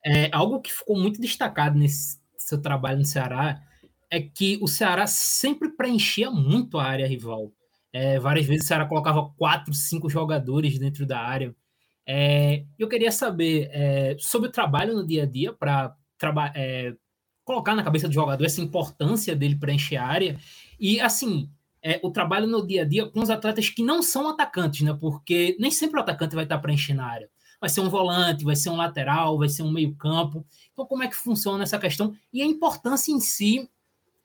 É, algo que ficou muito destacado nesse seu trabalho no Ceará é que o Ceará sempre preenchia muito a área rival. É, várias vezes o Ceará colocava quatro, cinco jogadores dentro da área. É, eu queria saber é, sobre o trabalho no dia a dia para é, colocar na cabeça do jogador essa importância dele preencher a área e assim é, o trabalho no dia a dia com os atletas que não são atacantes, né? Porque nem sempre o atacante vai estar preenchendo a área. Vai ser um volante, vai ser um lateral, vai ser um meio campo. Então como é que funciona essa questão e a importância em si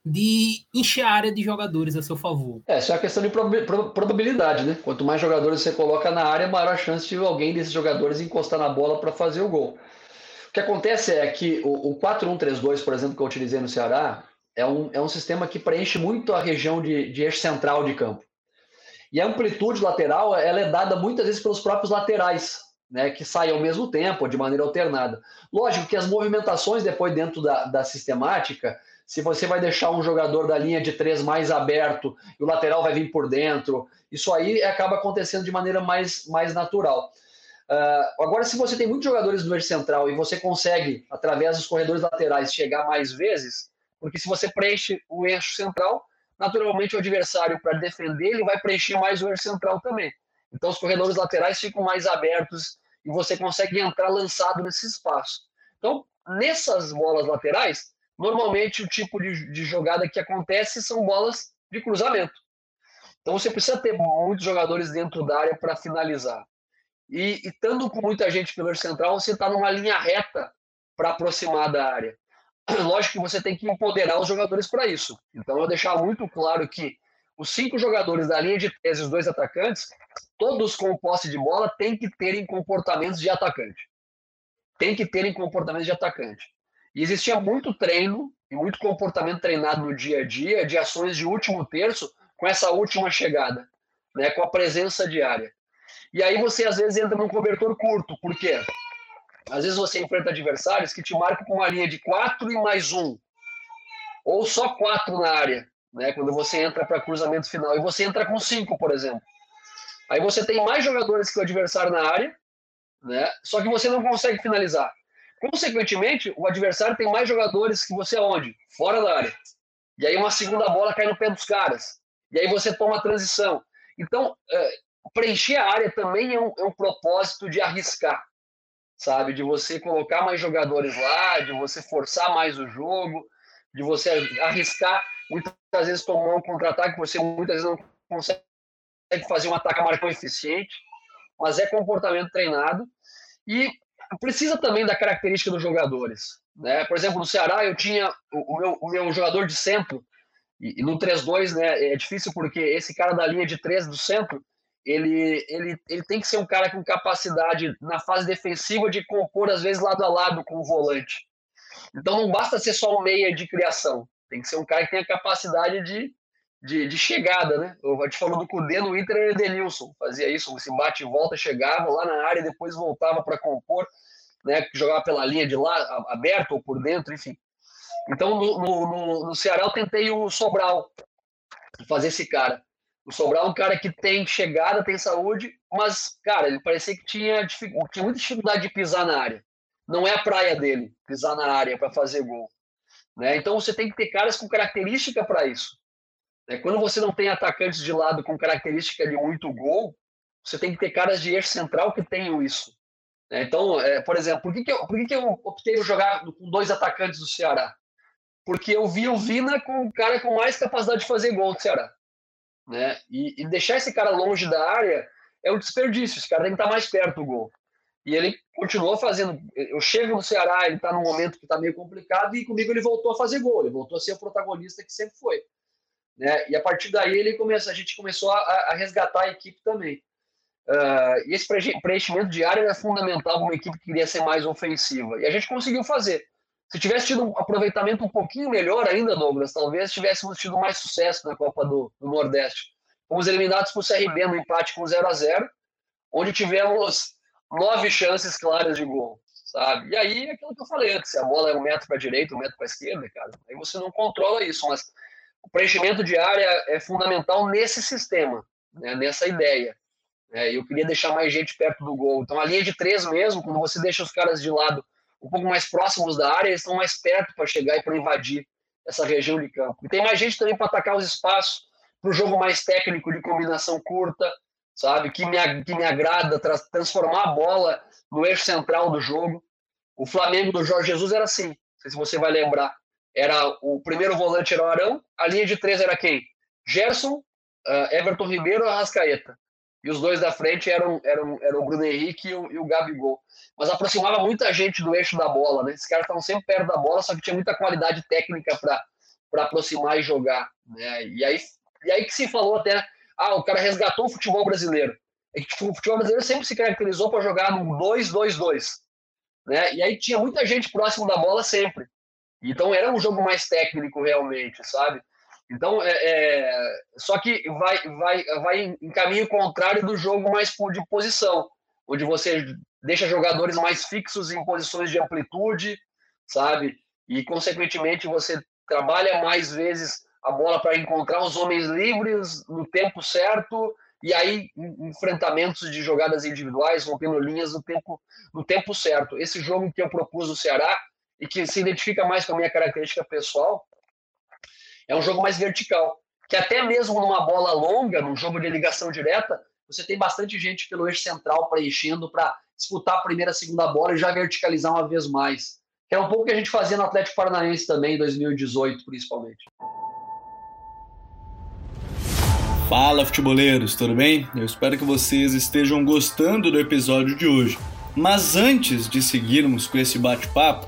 de encher a área de jogadores a seu favor. É, é uma questão de probabilidade, né? Quanto mais jogadores você coloca na área, maior a chance de alguém desses jogadores encostar na bola para fazer o gol. O que acontece é que o, o 4-1-3-2, por exemplo, que eu utilizei no Ceará, é um, é um sistema que preenche muito a região de, de eixo central de campo. E a amplitude lateral ela é dada muitas vezes pelos próprios laterais, né, que saem ao mesmo tempo, de maneira alternada. Lógico que as movimentações depois dentro da, da sistemática se você vai deixar um jogador da linha de três mais aberto e o lateral vai vir por dentro, isso aí acaba acontecendo de maneira mais, mais natural. Uh, agora, se você tem muitos jogadores do eixo central e você consegue, através dos corredores laterais, chegar mais vezes, porque se você preenche o eixo central, naturalmente o adversário, para defender, ele vai preencher mais o eixo central também. Então, os corredores laterais ficam mais abertos e você consegue entrar lançado nesse espaço. Então, nessas bolas laterais, Normalmente, o tipo de, de jogada que acontece são bolas de cruzamento. Então, você precisa ter muitos jogadores dentro da área para finalizar. E, estando com muita gente pelo central, você está numa linha reta para aproximar da área. Lógico que você tem que empoderar os jogadores para isso. Então, eu deixar muito claro que os cinco jogadores da linha de três e os dois atacantes, todos com posse de bola, têm que terem comportamentos de atacante. Tem que terem comportamentos de atacante. E existia muito treino e muito comportamento treinado no dia a dia de ações de último terço com essa última chegada, né, com a presença diária. E aí você às vezes entra num cobertor curto, por quê? Às vezes você enfrenta adversários que te marcam com uma linha de quatro e mais um, ou só quatro na área, né, quando você entra para cruzamento final, e você entra com cinco, por exemplo. Aí você tem mais jogadores que o adversário na área, né, só que você não consegue finalizar. Consequentemente, o adversário tem mais jogadores que você aonde? Fora da área. E aí uma segunda bola cai no pé dos caras. E aí você toma a transição. Então, é, preencher a área também é um, é um propósito de arriscar, sabe? De você colocar mais jogadores lá, de você forçar mais o jogo, de você arriscar, muitas vezes tomar um contra-ataque, você muitas vezes não consegue fazer um ataque marcão eficiente, mas é comportamento treinado. E precisa também da característica dos jogadores. Né? Por exemplo, no Ceará eu tinha o, meu, o meu, jogador de centro, e, e no 3-2 né, é difícil porque esse cara da linha de 3 do centro, ele, ele, ele tem que ser um cara com capacidade na fase defensiva de compor, às vezes, lado a lado com o volante. Então não basta ser só um meia de criação. Tem que ser um cara que tenha capacidade de, de, de chegada, né? Eu te falando do Cudê no Inter, era Edenilson. Fazia isso, se bate e volta, chegava lá na área, depois voltava para compor, né? Jogava pela linha de lá, aberto ou por dentro, enfim. Então no, no, no, no Ceará eu tentei o Sobral, fazer esse cara. O Sobral é um cara que tem chegada, tem saúde, mas, cara, ele parecia que tinha, tinha muita dificuldade de pisar na área. Não é a praia dele, pisar na área para fazer gol. Né? Então você tem que ter caras com característica para isso. Né? Quando você não tem atacantes de lado com característica de muito gol, você tem que ter caras de eixo central que tenham isso. Né? Então, é, por exemplo, por que, que, eu, por que, que eu optei por jogar com dois atacantes do Ceará? Porque eu vi o Vina com o cara com mais capacidade de fazer gol do Ceará. Né? E, e deixar esse cara longe da área é um desperdício. Esse cara tem que estar mais perto do gol. E ele continuou fazendo. Eu chego no Ceará, ele está num momento que está meio complicado, e comigo ele voltou a fazer gol, ele voltou a ser o protagonista que sempre foi. Né? E a partir daí ele começa, a gente começou a, a resgatar a equipe também. Uh, e esse preenchimento área era fundamental para uma equipe que queria ser mais ofensiva. E a gente conseguiu fazer. Se tivesse tido um aproveitamento um pouquinho melhor ainda, Douglas, talvez tivéssemos tido mais sucesso na Copa do, do Nordeste. Fomos eliminados por CRB no empate com 0 a 0 onde tivemos nove chances claras de gol, sabe? E aí, aquilo que eu falei antes, a bola é um metro para a direita, um metro para a esquerda, cara, aí você não controla isso, mas o preenchimento de área é fundamental nesse sistema, né, nessa ideia. É, eu queria deixar mais gente perto do gol. Então, a linha de três mesmo, quando você deixa os caras de lado um pouco mais próximos da área, eles estão mais perto para chegar e para invadir essa região de campo. E tem mais gente também para atacar os espaços, para o jogo mais técnico de combinação curta, sabe? Que me, que me agrada, tra transformar a bola no eixo central do jogo. O Flamengo do Jorge Jesus era assim, não sei se você vai lembrar. Era o primeiro volante era o Arão, a linha de três era quem? Gerson, uh, Everton Ribeiro e Arrascaeta. E os dois da frente eram, eram, eram o Bruno Henrique e o, e o Gabigol. Mas aproximava muita gente do eixo da bola, né? Esses caras estavam sempre perto da bola, só que tinha muita qualidade técnica para aproximar e jogar. Né? E, aí, e aí que se falou até ah, o cara resgatou o futebol brasileiro. É que tipo, o futebol brasileiro sempre se caracterizou para jogar no 2-2-2. Né? E aí tinha muita gente próximo da bola sempre. Então era um jogo mais técnico realmente, sabe? Então, é, é, só que vai, vai, vai em caminho contrário do jogo mais de posição, onde você deixa jogadores mais fixos em posições de amplitude, sabe? E, consequentemente, você trabalha mais vezes a bola para encontrar os homens livres no tempo certo e aí enfrentamentos de jogadas individuais, rompendo linhas no tempo, no tempo certo. Esse jogo que eu propus do Ceará e que se identifica mais com a minha característica pessoal é um jogo mais vertical, que até mesmo numa bola longa, num jogo de ligação direta, você tem bastante gente pelo eixo central preenchendo para disputar a primeira, a segunda bola e já verticalizar uma vez mais. Que é um pouco que a gente fazia no Atlético Paranaense também, em 2018, principalmente. Fala futeboleiros, tudo bem? Eu espero que vocês estejam gostando do episódio de hoje. Mas antes de seguirmos com esse bate-papo,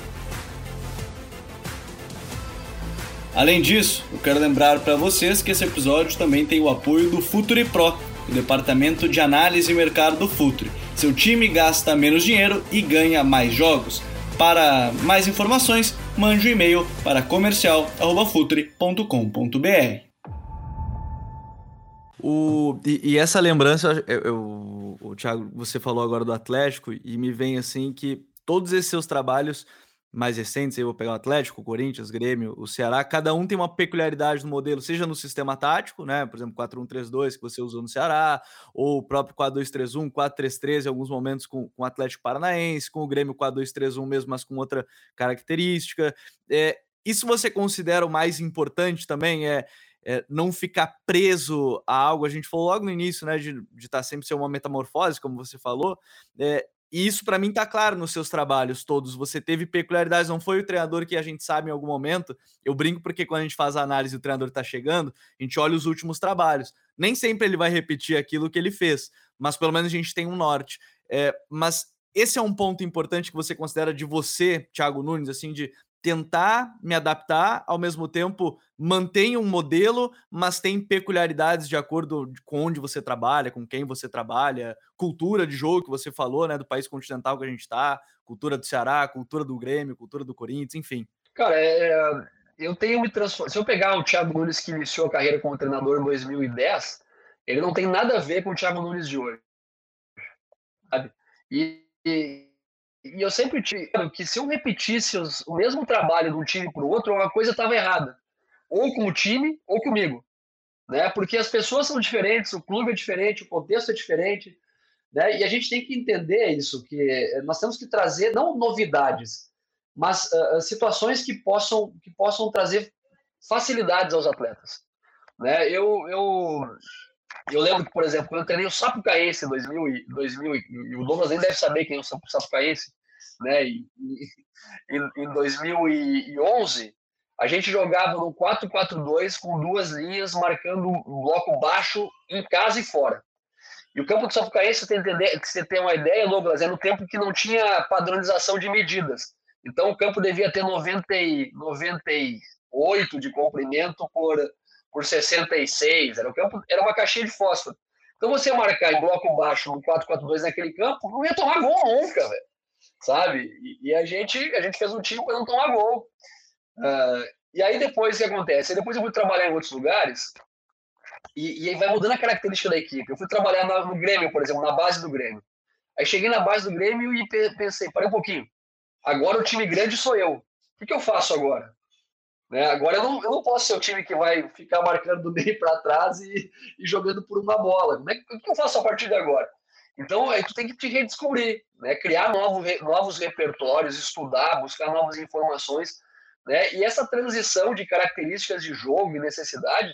Além disso, eu quero lembrar para vocês que esse episódio também tem o apoio do Futre Pro, o departamento de análise e mercado do Futre. Seu time gasta menos dinheiro e ganha mais jogos. Para mais informações, mande um e-mail para comercial@futre.com.br. E, e essa lembrança, eu, eu, o Thiago, você falou agora do Atlético, e me vem assim que todos esses seus trabalhos mais recentes, eu vou pegar o Atlético, o Corinthians, Grêmio, o Ceará, cada um tem uma peculiaridade no modelo, seja no sistema tático, né? Por exemplo, 4-1-3-2 que você usou no Ceará, ou o próprio 4-2-3-1, 4-3-3 em alguns momentos com, com o Atlético Paranaense, com o Grêmio 4-2-3-1 mesmo, mas com outra característica. É, isso você considera o mais importante também? É é, não ficar preso a algo. A gente falou logo no início, né, de estar tá sempre ser uma metamorfose, como você falou. É, e isso para mim tá claro nos seus trabalhos todos. Você teve peculiaridades, não foi o treinador que a gente sabe em algum momento. Eu brinco porque quando a gente faz a análise e o treinador tá chegando, a gente olha os últimos trabalhos. Nem sempre ele vai repetir aquilo que ele fez, mas pelo menos a gente tem um norte. É, mas esse é um ponto importante que você considera de você, Thiago Nunes, assim, de tentar me adaptar, ao mesmo tempo mantém um modelo, mas tem peculiaridades de acordo com onde você trabalha, com quem você trabalha, cultura de jogo que você falou, né, do país continental que a gente está, cultura do Ceará, cultura do Grêmio, cultura do Corinthians, enfim. Cara, é, eu tenho me transformado. Se eu pegar o Thiago Nunes que iniciou a carreira como treinador em 2010, ele não tem nada a ver com o Thiago Nunes de hoje. Sabe? E, e e eu sempre tive que se eu repetisse os, o mesmo trabalho de um time para o outro, uma coisa estava errada. Ou com o time, ou comigo. Né? Porque as pessoas são diferentes, o clube é diferente, o contexto é diferente. Né? E a gente tem que entender isso, que nós temos que trazer, não novidades, mas uh, situações que possam, que possam trazer facilidades aos atletas. Né? Eu, eu, eu lembro que, por exemplo, quando eu treinei o Sapucaense em 2000, e, 2000 e o Douglas nem deve saber quem é o Sapucaense, né? E, e, em 2011, a gente jogava no 4-4-2 com duas linhas marcando um bloco baixo em casa e fora. E o campo do Sapucaense, você tem, que você tem uma ideia, Douglas, é no tempo que não tinha padronização de medidas. Então o campo devia ter 90, 98 de comprimento por por 66, era, o campo, era uma caixinha de fósforo. Então você marcar em bloco baixo no 4-4-2 naquele campo, não ia tomar gol nunca, velho. Sabe? E, e, a, gente, a gente fez um time para não tomar gol. Uh, e aí depois o que acontece? Depois eu fui trabalhar em outros lugares e, e aí vai mudando a característica da equipe. Eu fui trabalhar no Grêmio, por exemplo, na base do Grêmio. Aí cheguei na base do Grêmio e pensei, parei um pouquinho. Agora o time grande sou eu. O que, que eu faço agora? Né? Agora eu não, eu não posso ser o time que vai ficar marcando do meio para trás e, e, jogando por uma bola. Como é que, o que eu faço a partir de agora? Então aí tu tem que te redescobrir, né? criar novos, novos repertórios, estudar, buscar novas informações. Né? E essa transição de características de jogo e necessidade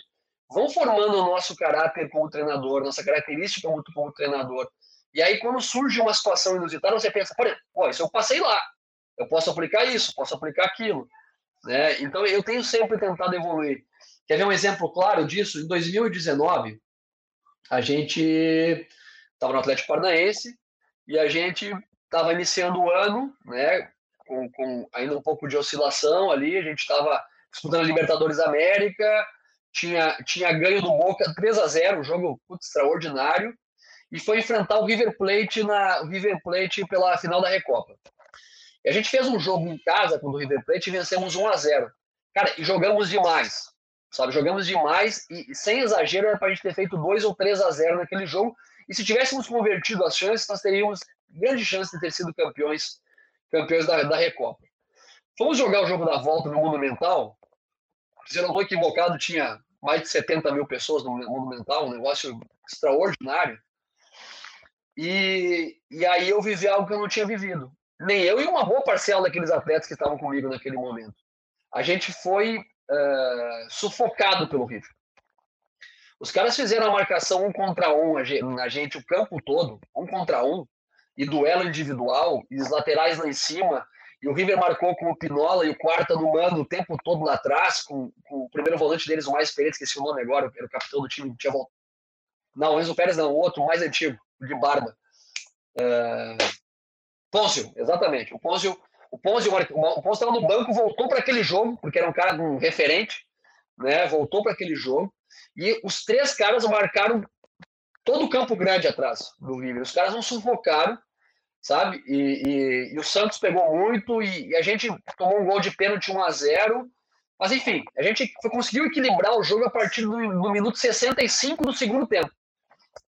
vão formando o nosso caráter como treinador, nossa característica muito como treinador. E aí, quando surge uma situação inusitada, você pensa, pô, isso eu passei lá, eu posso aplicar isso, posso aplicar aquilo. Né? Então, eu tenho sempre tentado evoluir. Quer ver um exemplo claro disso? Em 2019, a gente estava no Atlético Paranaense e a gente estava iniciando o ano, né, com, com, ainda um pouco de oscilação ali, a gente estava disputando a Libertadores América, tinha, tinha ganho do Boca 3 a 0 um jogo putz, extraordinário, e foi enfrentar o River Plate na River Plate pela final da Recopa. A gente fez um jogo em casa contra o River Plate e vencemos 1 a 0 Cara, e jogamos demais. Sabe, jogamos demais e, sem exagero, era para a gente ter feito 2 ou 3 a 0 naquele jogo. E se tivéssemos convertido as chances, nós teríamos grande chance de ter sido campeões, campeões da, da Recopa. Fomos jogar o jogo da volta no Monumental. Se eu não estou equivocado, tinha mais de 70 mil pessoas no Monumental, um negócio extraordinário. E, e aí eu vivi algo que eu não tinha vivido nem eu e uma boa parcela daqueles atletas que estavam comigo naquele momento. A gente foi uh, sufocado pelo River. Os caras fizeram a marcação um contra um na gente o campo todo, um contra um, e duelo individual, e os laterais lá em cima, e o River marcou com o Pinola e o Quarta no mano o tempo todo lá atrás, com, com o primeiro volante deles, o mais experiente, esqueci o nome agora, era o capitão do time, tinha voltado. Não, o Enzo Pérez não, o outro, o mais antigo, de barba. Uh, Pôncio, exatamente. O Pôncio, o Pôncio, o Pôncio estava no banco, voltou para aquele jogo, porque era um cara um referente, né? Voltou para aquele jogo. E os três caras marcaram todo o campo grande atrás do River. Os caras não sufocaram, sabe? E, e, e o Santos pegou muito e, e, a gente tomou um gol de pênalti 1 a 0 Mas enfim, a gente conseguiu equilibrar o jogo a partir do, do minuto 65 do segundo tempo.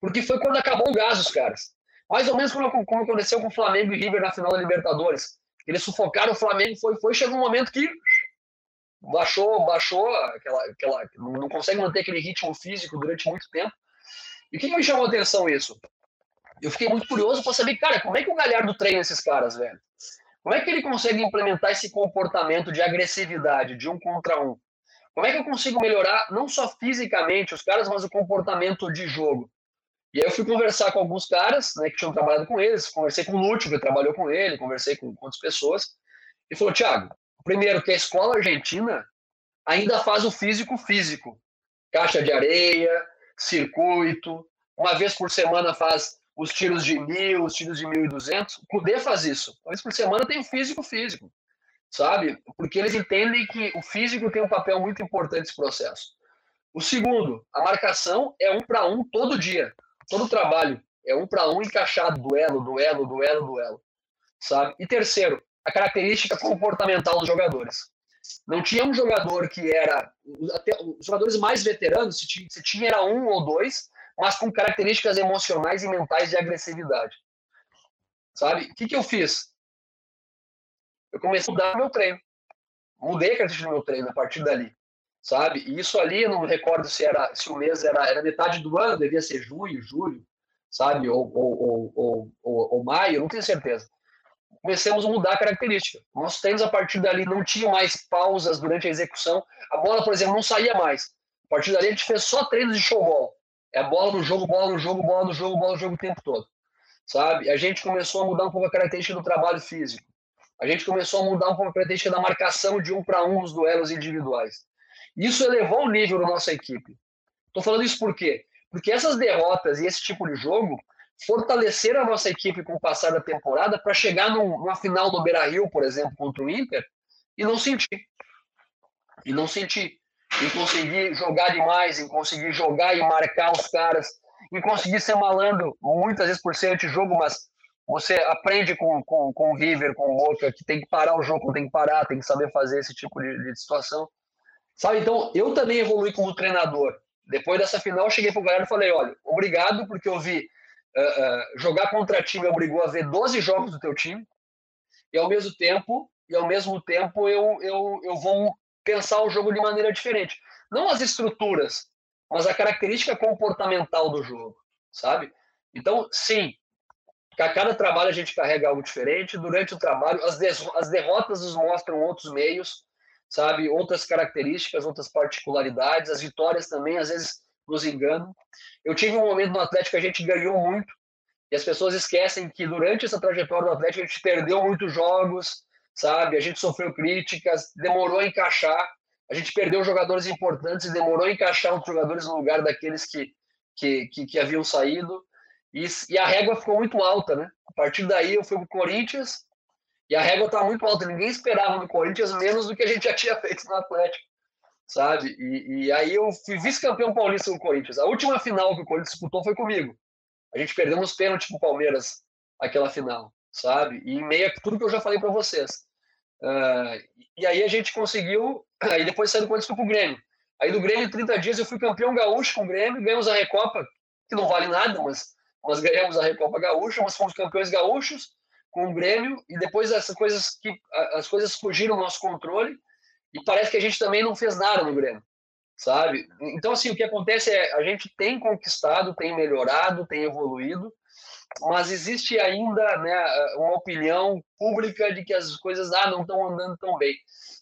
Porque foi quando acabou o gás os caras. Mais ou menos como, aconteceu com o Flamengo e River na final da Libertadores. Eles sufocaram o Flamengo, foi, foi, chegou um momento que baixou, baixou aquela, aquela, não consegue manter aquele ritmo físico durante muito tempo. E o que, que me chamou a atenção isso? Eu fiquei muito curioso para saber, cara, como é que o Galhardo treina esses caras, velho? Como é que ele consegue implementar esse comportamento de agressividade, de um contra um? Como é que eu consigo melhorar não só fisicamente os caras, mas o comportamento de jogo? E aí eu fui conversar com alguns caras, né, que tinham trabalhado com eles, conversei com o Lúcio, que trabalhou com ele, conversei com outras pessoas, e falou, Thiago, primeiro que a escola argentina ainda faz o físico físico, caixa de areia, circuito, uma vez por semana faz os tiros de mil, os tiros de mil e duzentos, o Cudê faz isso, uma vez por semana tem o físico físico, sabe? Porque eles entendem que o físico tem um papel muito importante nesse processo. O segundo, a marcação é um para um todo dia todo o trabalho é um para um encaixado, duelo, duelo, duelo, duelo, sabe? E terceiro, a característica comportamental dos jogadores. Não tinha um jogador que era até os jogadores mais veteranos, se tinha, se tinha era um ou dois, mas com características emocionais e mentais de agressividade. Sabe? O que, que eu fiz? Eu comecei a mudar meu treino. Mudei a característica do meu treino a partir dali sabe? E isso ali, não recordo se era se o mês era, era metade do ano, devia ser junho, julho, sabe? Ou, ou, ou, ou, ou maio, não tenho certeza. Começamos a mudar a característica. Nossos treinos, a partir dali, não tinham mais pausas durante a execução. A bola, por exemplo, não saía mais. A partir dali, a gente fez só treinos de showball. É bola no jogo, bola no jogo, bola no jogo, bola no jogo o tempo todo. Sabe? A gente começou a mudar um pouco a característica do trabalho físico. A gente começou a mudar um pouco a característica da marcação de um para um nos duelos individuais. Isso elevou o nível da nossa equipe. Estou falando isso por quê? Porque essas derrotas e esse tipo de jogo fortaleceram a nossa equipe com o passar da temporada para chegar num, numa final do Beira-Rio, por exemplo, contra o Inter, e não sentir. E não sentir. Em conseguir jogar demais, em conseguir jogar e marcar os caras, em conseguir ser malandro, muitas vezes por ser antijogo, mas você aprende com, com, com o River, com o Boca, que tem que parar o jogo, tem que parar, tem que saber fazer esse tipo de, de situação. Sabe, então eu também evolui como treinador. Depois dessa final, eu cheguei pro galera e falei: olha, obrigado, porque eu vi uh, uh, jogar contra time obrigou a ver 12 jogos do teu time, e ao mesmo tempo, e ao mesmo tempo eu, eu, eu vou pensar o jogo de maneira diferente. Não as estruturas, mas a característica comportamental do jogo, sabe? Então, sim, a cada trabalho a gente carrega algo diferente. Durante o trabalho, as, as derrotas nos mostram outros meios sabe? Outras características, outras particularidades. As vitórias também, às vezes, nos enganam. Eu tive um momento no Atlético que a gente ganhou muito, e as pessoas esquecem que durante essa trajetória do Atlético a gente perdeu muitos jogos, sabe? A gente sofreu críticas, demorou a encaixar. A gente perdeu jogadores importantes e demorou a encaixar outros jogadores no lugar daqueles que, que, que, que haviam saído. E, e, a régua ficou muito alta, né? A partir daí eu fui para o Corinthians, e a régua estava muito alta, ninguém esperava no Corinthians menos do que a gente já tinha feito no Atlético, sabe? E, e aí eu fui vice-campeão paulista no Corinthians. A última final que o Corinthians disputou foi comigo. A gente perdeu nos pênaltis pro Palmeiras, aquela final, sabe? E em meio a tudo que eu já falei para vocês. Uh, e aí a gente conseguiu, aí depois saiu do Corinthians pro Grêmio. Aí do Grêmio, em 30 dias, eu fui campeão gaúcho com o Grêmio, ganhamos a Recopa, que não vale nada, mas nós ganhamos a Recopa Gaúcha, mas fomos campeões gaúchos, com o Grêmio e depois essas coisas que as coisas fugiram do nosso controle e parece que a gente também não fez nada no Grêmio, sabe? Então assim, o que acontece é a gente tem conquistado, tem melhorado, tem evoluído, mas existe ainda, né, uma opinião pública de que as coisas ah, não estão andando tão bem.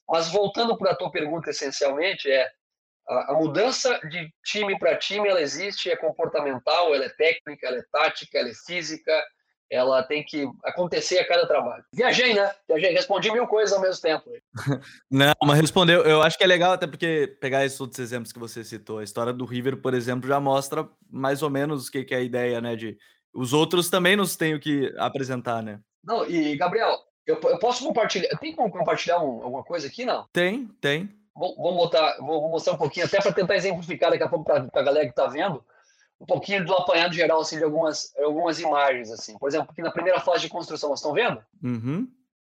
Mas voltando para a tua pergunta essencialmente é a, mudança de time para time ela existe, é comportamental, ela é técnica, ela é tática, ela é física, ela tem que acontecer a cada trabalho. Viajei, né? Viajei, respondi mil coisas ao mesmo tempo. Não, mas respondeu. Eu acho que é legal, até porque pegar esses outros exemplos que você citou. A história do River, por exemplo, já mostra mais ou menos o que, que é a ideia, né? De os outros também nos têm que apresentar, né? Não, e Gabriel, eu, eu posso compartilhar. Tem como compartilhar um, alguma coisa aqui, não? Tem, tem. Vamos botar, vou, vou mostrar um pouquinho, até para tentar exemplificar daqui a pouco para a galera que está vendo um pouquinho do apanhado geral assim, de algumas, algumas imagens. assim. Por exemplo, aqui na primeira fase de construção, vocês estão vendo? Uhum.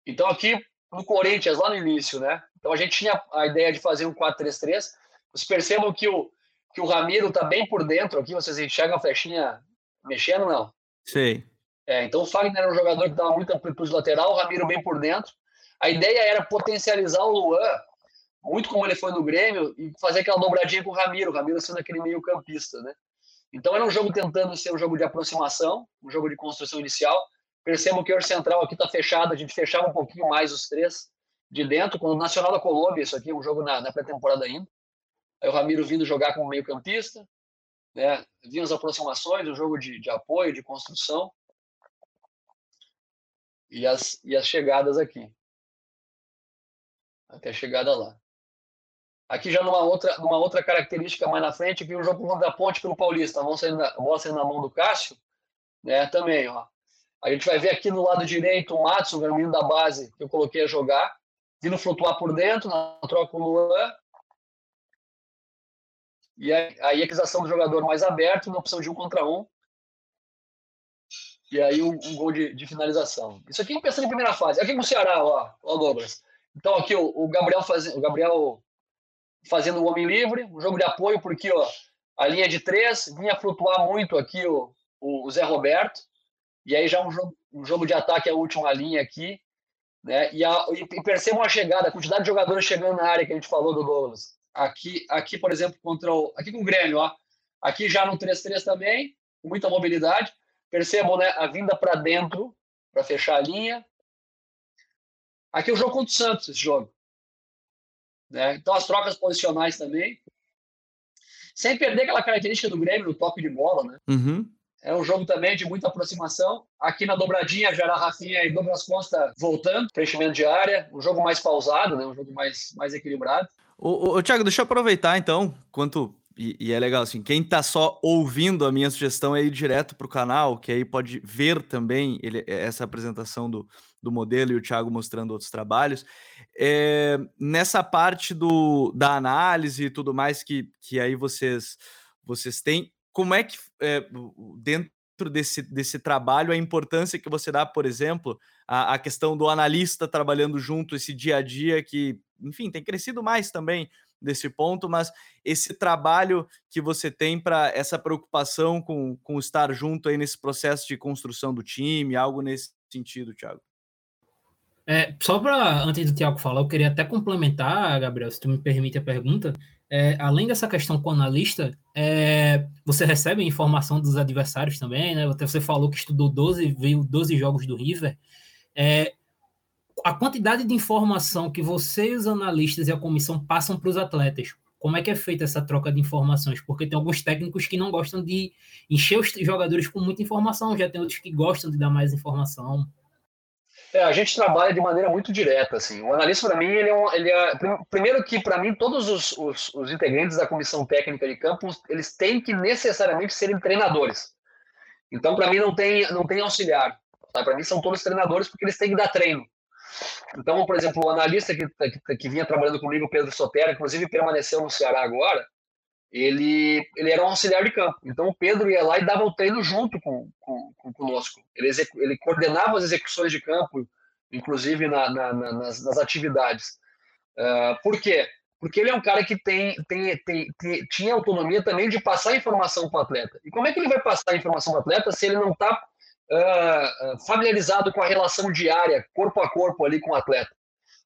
Então, aqui no Corinthians, lá no início, né? Então, a gente tinha a ideia de fazer um 4-3-3. Vocês percebam que o, que o Ramiro está bem por dentro aqui. Vocês enxergam a flechinha mexendo, não? Sei. É, então, o Fagner era um jogador que dava muita amplitude lateral, o Ramiro bem por dentro. A ideia era potencializar o Luan, muito como ele foi no Grêmio, e fazer aquela dobradinha com o Ramiro, o Ramiro sendo aquele meio campista, né? Então era um jogo tentando ser um jogo de aproximação, um jogo de construção inicial. Percebam que o central aqui está fechado, a gente fechava um pouquinho mais os três de dentro, com o Nacional da Colômbia, isso aqui, um jogo na, na pré-temporada ainda. Aí o Ramiro vindo jogar como meio campista, né? Vinham as aproximações, o jogo de, de apoio, de construção e as, e as chegadas aqui. Até a chegada lá. Aqui já numa outra, numa outra característica mais na frente, aqui o jogo contra a ponte pelo Paulista, bola saindo na, bola saindo na mão do Cássio, né? Também, ó. A gente vai ver aqui no lado direito o Matson, o menino da base, que eu coloquei a jogar, vindo flutuar por dentro, na troca com o Luan. E aí a aquisição do jogador mais aberto, na opção de um contra um. E aí um, um gol de, de, finalização. Isso aqui pensando em primeira fase. Aqui com o Ceará, ó, ó Douglas. Então aqui o, o Gabriel, faz, o Gabriel fazendo o homem livre, um jogo de apoio, porque ó, a linha de três vinha flutuar muito aqui o, o Zé Roberto. E aí já um jogo, um jogo de ataque a última linha aqui. Né? E, a, e percebam a chegada, a quantidade de jogadores chegando na área que a gente falou do Douglas. Aqui, aqui por exemplo, contra o, aqui com o Grêmio, ó. aqui já no 3-3 também, com muita mobilidade. Percebam né, a vinda para dentro, para fechar a linha. Aqui o jogo contra o Santos, esse jogo. Né? Então as trocas posicionais também. Sem perder aquela característica do Grêmio, no toque de bola, né? Uhum. É um jogo também de muita aproximação. Aqui na dobradinha já era Rafinha e Douglas Costa voltando, preenchimento de área, um jogo mais pausado, né? um jogo mais, mais equilibrado. Ô, ô, Thiago, deixa eu aproveitar então, quanto e, e, é legal, assim, quem tá só ouvindo a minha sugestão é ir direto para o canal, que aí pode ver também ele, essa apresentação do, do modelo e o Thiago mostrando outros trabalhos. É, nessa parte do, da análise e tudo mais que, que aí vocês, vocês têm, como é que é, dentro desse, desse trabalho a importância que você dá, por exemplo, a questão do analista trabalhando junto, esse dia a dia que, enfim, tem crescido mais também desse ponto, mas esse trabalho que você tem para essa preocupação com, com estar junto aí nesse processo de construção do time, algo nesse sentido, Thiago. É, só para antes do Thiago falar, eu queria até complementar, Gabriel, se tu me permite a pergunta. É, além dessa questão com o analista, é, você recebe informação dos adversários também, né? Você falou que estudou 12, viu 12 jogos do River. É, a quantidade de informação que vocês, analistas e a comissão passam para os atletas, como é que é feita essa troca de informações? Porque tem alguns técnicos que não gostam de encher os jogadores com muita informação, já tem outros que gostam de dar mais informação. É, a gente trabalha de maneira muito direta, assim. O analista, para mim, ele é, um, ele é, primeiro que para mim todos os, os, os, integrantes da comissão técnica de campo, eles têm que necessariamente serem treinadores. Então, para mim não tem não tem auxiliar. Tá? Para mim são todos treinadores porque eles têm que dar treino. Então, por exemplo, o analista que, que, que vinha trabalhando comigo, Pedro Sotero, inclusive permaneceu no Ceará agora, ele, ele era um auxiliar de campo. Então, o Pedro ia lá e dava o treino junto com, com, com conosco. Ele, ele coordenava as execuções de campo, inclusive na, na, na, nas, nas, atividades. Uh, por quê? Porque ele é um cara que tem, tem, tem, tem, tinha autonomia também de passar informação para o atleta. E como é que ele vai passar informação para o atleta se ele não está uh, familiarizado com a relação diária, corpo a corpo ali com o atleta,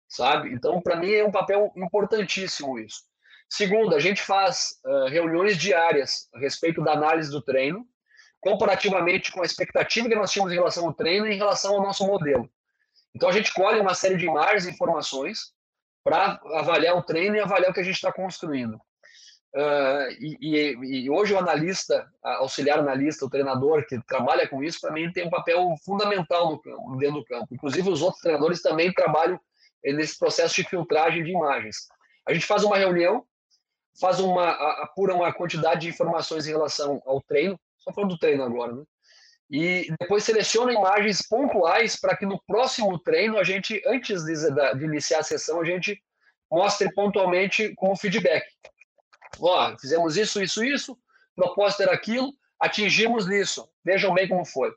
sabe? Então, para mim é um papel importantíssimo isso. Segundo, a gente faz uh, reuniões diárias a respeito da análise do treino, comparativamente com a expectativa que nós tínhamos em relação ao treino e em relação ao nosso modelo. Então, a gente colhe uma série de imagens e informações para avaliar o treino e avaliar o que a gente está construindo. Uh, e, e, e, hoje o analista, auxiliar analista, o treinador que trabalha com isso, para mim tem um papel fundamental no campo, dentro do campo. Inclusive os outros treinadores também trabalham nesse processo de filtragem de imagens. A gente faz uma reunião, faz uma apura uma quantidade de informações em relação ao treino, só falando do treino agora, né? E depois seleciona imagens pontuais para que no próximo treino a gente, antes de, de iniciar a sessão, a gente mostre pontualmente como feedback ó, fizemos isso, isso, isso, propósito era aquilo, atingimos nisso. Vejam bem como foi.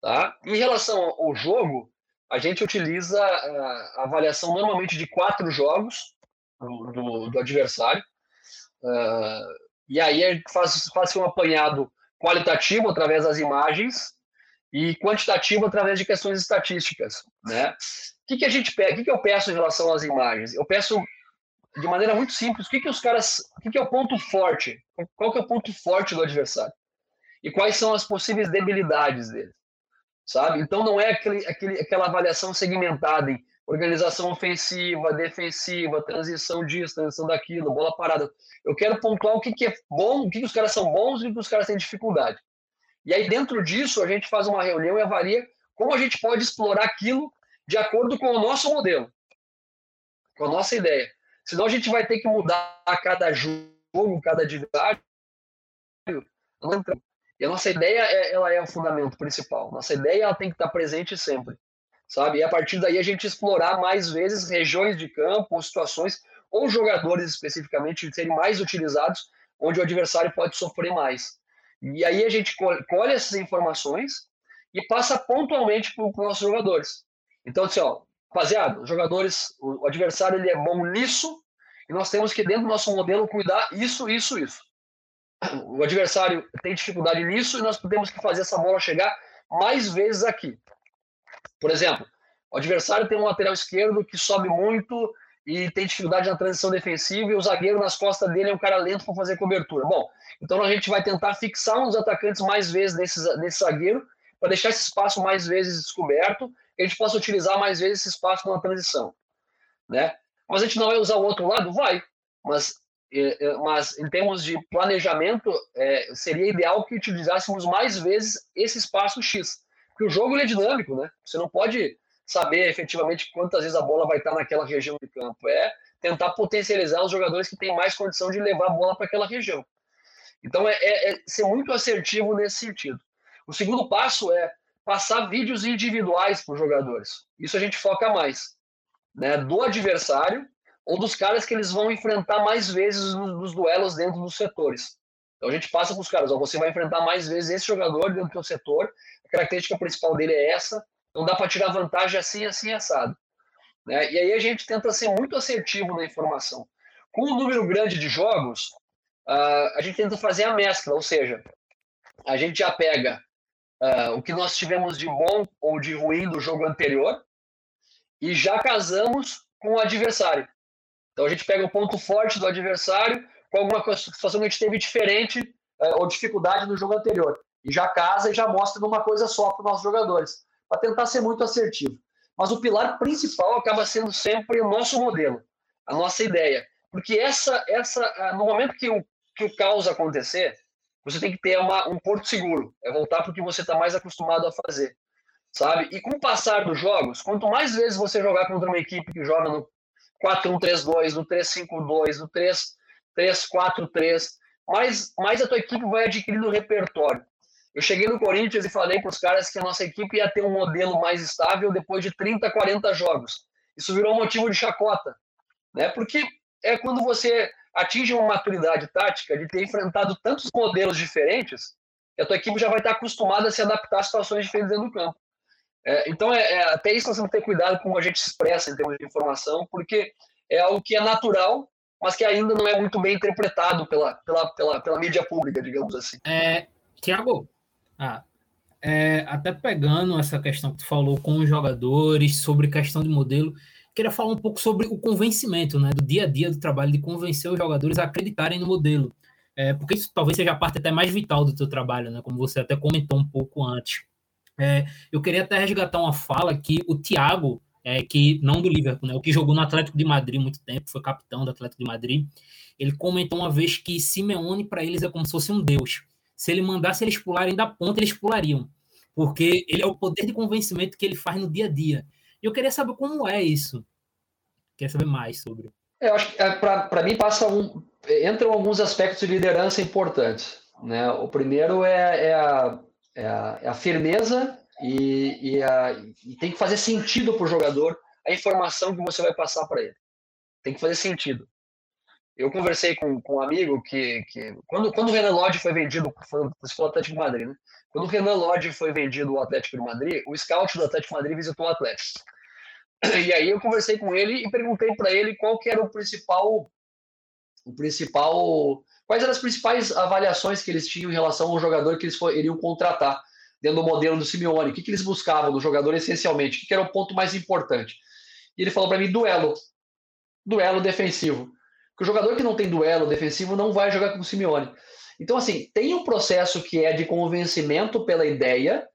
Tá? Em relação ao jogo, a gente utiliza a avaliação normalmente de quatro jogos do, do, do adversário. Uh, e aí a gente faz, um apanhado qualitativo através das imagens e quantitativo através de questões estatísticas. Né? O que, que a gente o que, que eu peço em relação às imagens? Eu peço de maneira muito simples, o que, que os caras. O que, que é o ponto forte? Qual que é o ponto forte do adversário? E quais são as possíveis debilidades dele? Sabe? Então não é aquele, aquele, aquela avaliação segmentada em organização ofensiva, defensiva, transição disso, transição daquilo, bola parada. Eu quero pontuar o que, que é bom, o que, que os caras são bons e o que os caras têm dificuldade. E aí, dentro disso, a gente faz uma reunião e avalia como a gente pode explorar aquilo de acordo com o nosso modelo, com a nossa ideia. Senão a gente vai ter que mudar a cada jogo, cada adversário. E a nossa ideia é, ela é o fundamento principal. Nossa ideia ela tem que estar presente sempre, sabe? E a partir daí a gente explorar mais vezes regiões de campo, situações, ou jogadores especificamente serem mais utilizados, onde o adversário pode sofrer mais. E aí a gente colhe essas informações e passa pontualmente para os nossos jogadores. Então, assim, ó, rapaziada, os jogadores, o adversário ele é bom nisso, e nós temos que, dentro do nosso modelo, cuidar isso, isso, isso. O adversário tem dificuldade nisso e nós temos que fazer essa bola chegar mais vezes aqui. Por exemplo, o adversário tem um lateral esquerdo que sobe muito e tem dificuldade na transição defensiva e o zagueiro nas costas dele é um cara lento para fazer cobertura. Bom, então a gente vai tentar fixar um dos atacantes mais vezes nesse, nesse zagueiro para deixar esse espaço mais vezes descoberto e a gente possa utilizar mais vezes esse espaço na transição, né? Mas a gente não vai usar o outro lado? Vai, mas é, é, mas em termos de planejamento, é, seria ideal que utilizássemos mais vezes esse espaço X. Porque o jogo é dinâmico, né? Você não pode saber efetivamente quantas vezes a bola vai estar naquela região de campo. É tentar potencializar os jogadores que têm mais condição de levar a bola para aquela região. Então, é, é, é, ser muito assertivo nesse sentido. O segundo passo é passar vídeos individuais para os jogadores. Isso a gente foca mais. Né? Do adversário ou dos caras que eles vão enfrentar mais vezes nos, duelos dentro dos setores. Então a gente passa para os caras, ó, você vai enfrentar mais vezes esse jogador dentro do seu setor, a característica principal dele é essa, então dá para tirar vantagem assim, assim, assado. Né? E aí a gente tenta ser muito assertivo na informação. Com um número grande de jogos, uh, a gente tenta fazer a mescla, ou seja, a gente já pega uh, o que nós tivemos de bom ou de ruim do jogo anterior e já casamos com o adversário. Então a gente pega o ponto forte do adversário com alguma situação que a gente teve diferente é, ou dificuldade no jogo anterior. E já casa e já mostra numa coisa só para os nossos jogadores, para tentar ser muito assertivo. Mas o pilar principal acaba sendo sempre o nosso modelo, a nossa ideia. Porque essa, essa no momento que o, que o caos acontecer, você tem que ter uma, um porto seguro, é voltar para o que você está mais acostumado a fazer, sabe? E com o passar dos jogos, quanto mais vezes você jogar contra uma equipe que joga no 4-1-3-2, no 3-5-2, no 3-4-3, mais, mais a tua equipe vai adquirindo repertório. Eu cheguei no Corinthians e falei para os caras que a nossa equipe ia ter um modelo mais estável depois de 30, 40 jogos. Isso virou motivo de chacota, né? Porque é quando você atinge uma maturidade tática de ter enfrentado tantos modelos diferentes, que a tua equipe já vai estar acostumada a se adaptar a situações diferentes dentro do campo. É, então, é, é, até isso nós temos que ter cuidado com como a gente se expressa em termos de informação, porque é algo que é natural, mas que ainda não é muito bem interpretado pela, pela, pela, pela mídia pública, digamos assim. É, Tiago, ah, é, até pegando essa questão que tu falou com os jogadores, sobre questão de modelo, queria falar um pouco sobre o convencimento, né, do dia a dia do trabalho, de convencer os jogadores a acreditarem no modelo. É, porque isso talvez seja a parte até mais vital do teu trabalho, né, como você até comentou um pouco antes. É, eu queria até resgatar uma fala que o Thiago, é, que não do Liverpool, né, o que jogou no Atlético de Madrid muito tempo, foi capitão do Atlético de Madrid, ele comentou uma vez que Simeone para eles é como se fosse um deus. Se ele mandasse eles pularem da ponta, eles pulariam, porque ele é o poder de convencimento que ele faz no dia a dia. E eu queria saber como é isso. Queria saber mais sobre. Eu acho que é, para mim passa um, entram alguns aspectos de liderança importantes. Né? O primeiro é, é a é a, é a firmeza e, e, a, e, tem que fazer sentido para o jogador a informação que você vai passar para ele. Tem que fazer sentido. Eu conversei com, com um amigo que, que quando, quando o Renan Lodge foi vendido, foi, você falou Atlético de Madrid, né? Quando o Renan Lodge foi vendido ao Atlético de Madrid, o scout do Atlético de Madrid visitou o Atlético. E aí eu conversei com ele e perguntei para ele qual que era o principal o principal Quais eram as principais avaliações que eles tinham em relação ao jogador que eles iriam contratar dentro do modelo do Simeone? O que, que eles buscavam do jogador essencialmente? O que, que era o ponto mais importante? E ele falou para mim: duelo. Duelo defensivo. Porque o jogador que não tem duelo defensivo não vai jogar com o Simeone. Então, assim, tem um processo que é de convencimento pela ideia,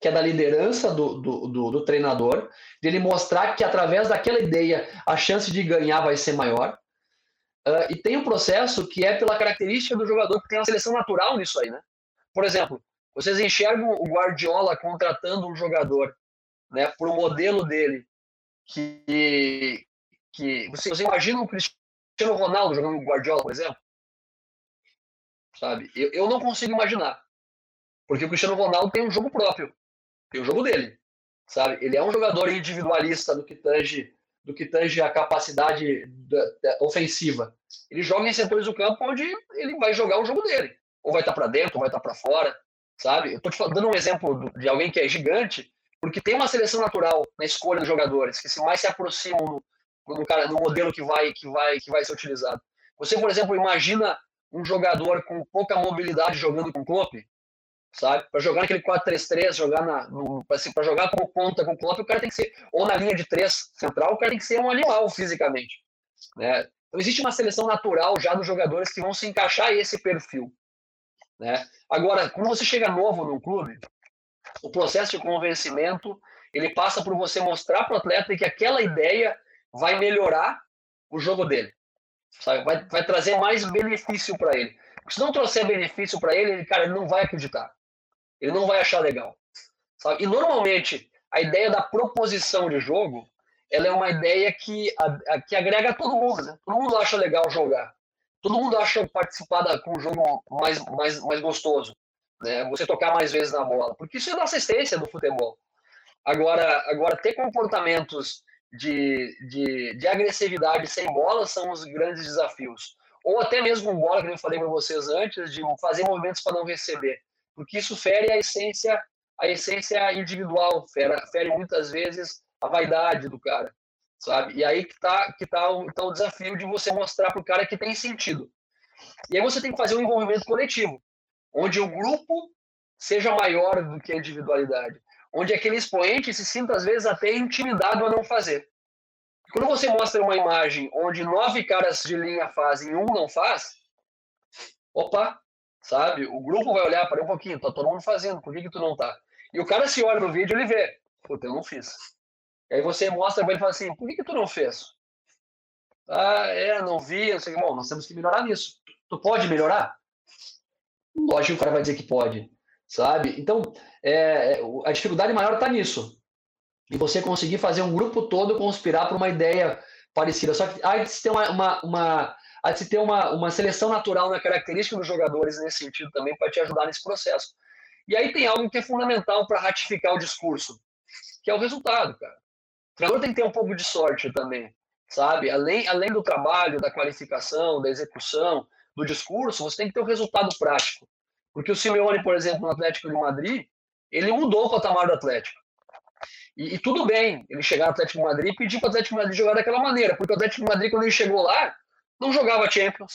que é da liderança do, do, do, do treinador, dele mostrar que através daquela ideia a chance de ganhar vai ser maior. Uh, e tem um processo que é pela característica do jogador, que tem uma seleção natural nisso aí, né? Por exemplo, vocês enxergam o Guardiola contratando um jogador, né, por um modelo dele, que, que você, você imagina o Cristiano Ronaldo jogando Guardiola, por exemplo? Sabe? Eu, eu não consigo imaginar. Porque o Cristiano Ronaldo tem um jogo próprio. Tem o um jogo dele. Sabe? Ele é um jogador individualista do que tange, do que tange a capacidade da, da ofensiva. Ele joga em setores do campo onde ele vai jogar o jogo dele. Ou vai estar para dentro, ou vai estar para fora. Sabe? Eu estou te dando um exemplo de alguém que é gigante, porque tem uma seleção natural na escolha dos jogadores que se mais se aproximam no, cara, no modelo que vai, que, vai, que vai ser utilizado. Você, por exemplo, imagina um jogador com pouca mobilidade jogando com o Klopp, sabe? Para jogar naquele 4-3-3, jogar na, assim, para jogar como ponta com o Klopp, o cara tem que ser ou na linha de três central, o cara tem que ser um animal fisicamente, né? Então existe uma seleção natural já dos jogadores que vão se encaixar esse perfil, né? Agora, quando você chega novo no clube, o processo de convencimento ele passa por você mostrar para o atleta que aquela ideia vai melhorar o jogo dele, sabe? Vai, vai trazer mais benefício para ele. Se não trouxer benefício para ele, cara, ele não vai acreditar. Ele não vai achar legal. Sabe? E normalmente a ideia da proposição de jogo, ela é uma ideia que, a, a, que agrega todo mundo. Né? Todo mundo acha legal jogar. Todo mundo acha participar da, com o jogo mais, mais, mais gostoso. Né? Você tocar mais vezes na bola. Porque isso é da assistência do futebol. Agora, agora ter comportamentos de, de, de agressividade sem bola são os grandes desafios. Ou até mesmo com bola, que eu falei para vocês antes, de fazer movimentos para não receber. Porque isso fere a essência, a essência individual, fere, fere muitas vezes a vaidade do cara, sabe? E aí que está que tá o, tá o desafio de você mostrar para o cara que tem sentido. E aí você tem que fazer um envolvimento coletivo, onde o grupo seja maior do que a individualidade onde aquele expoente se sinta, às vezes, até intimidado a não fazer. Quando você mostra uma imagem onde nove caras de linha fazem e um não faz, opa, sabe? O grupo vai olhar para um pouquinho, tá todo mundo fazendo, por que, que tu não tá? E o cara se olha no vídeo, ele vê, puta, eu não fiz. E aí você mostra para ele e fala assim, por que, que tu não fez? Ah, é, não vi, não sei o que. Bom, nós temos que melhorar nisso. Tu pode melhorar? Lógico que o cara vai dizer que pode sabe? Então, é, é a dificuldade maior está nisso. E você conseguir fazer um grupo todo conspirar para uma ideia parecida. Só que há de se ter uma, uma, uma se ter uma, uma seleção natural na característica dos jogadores nesse sentido também para te ajudar nesse processo. E aí tem algo que é fundamental para ratificar o discurso, que é o resultado, cara. O treinador tem que ter um pouco de sorte também, sabe? Além, além do trabalho, da qualificação, da execução, do discurso, você tem que ter o um resultado prático. Porque o Simeone, por exemplo, no Atlético de Madrid, ele mudou o patamar do Atlético. E, e tudo bem ele chegar no Atlético de Madrid e pedir para o Atlético de Madrid jogar daquela maneira, porque o Atlético de Madrid, quando ele chegou lá, não jogava Champions,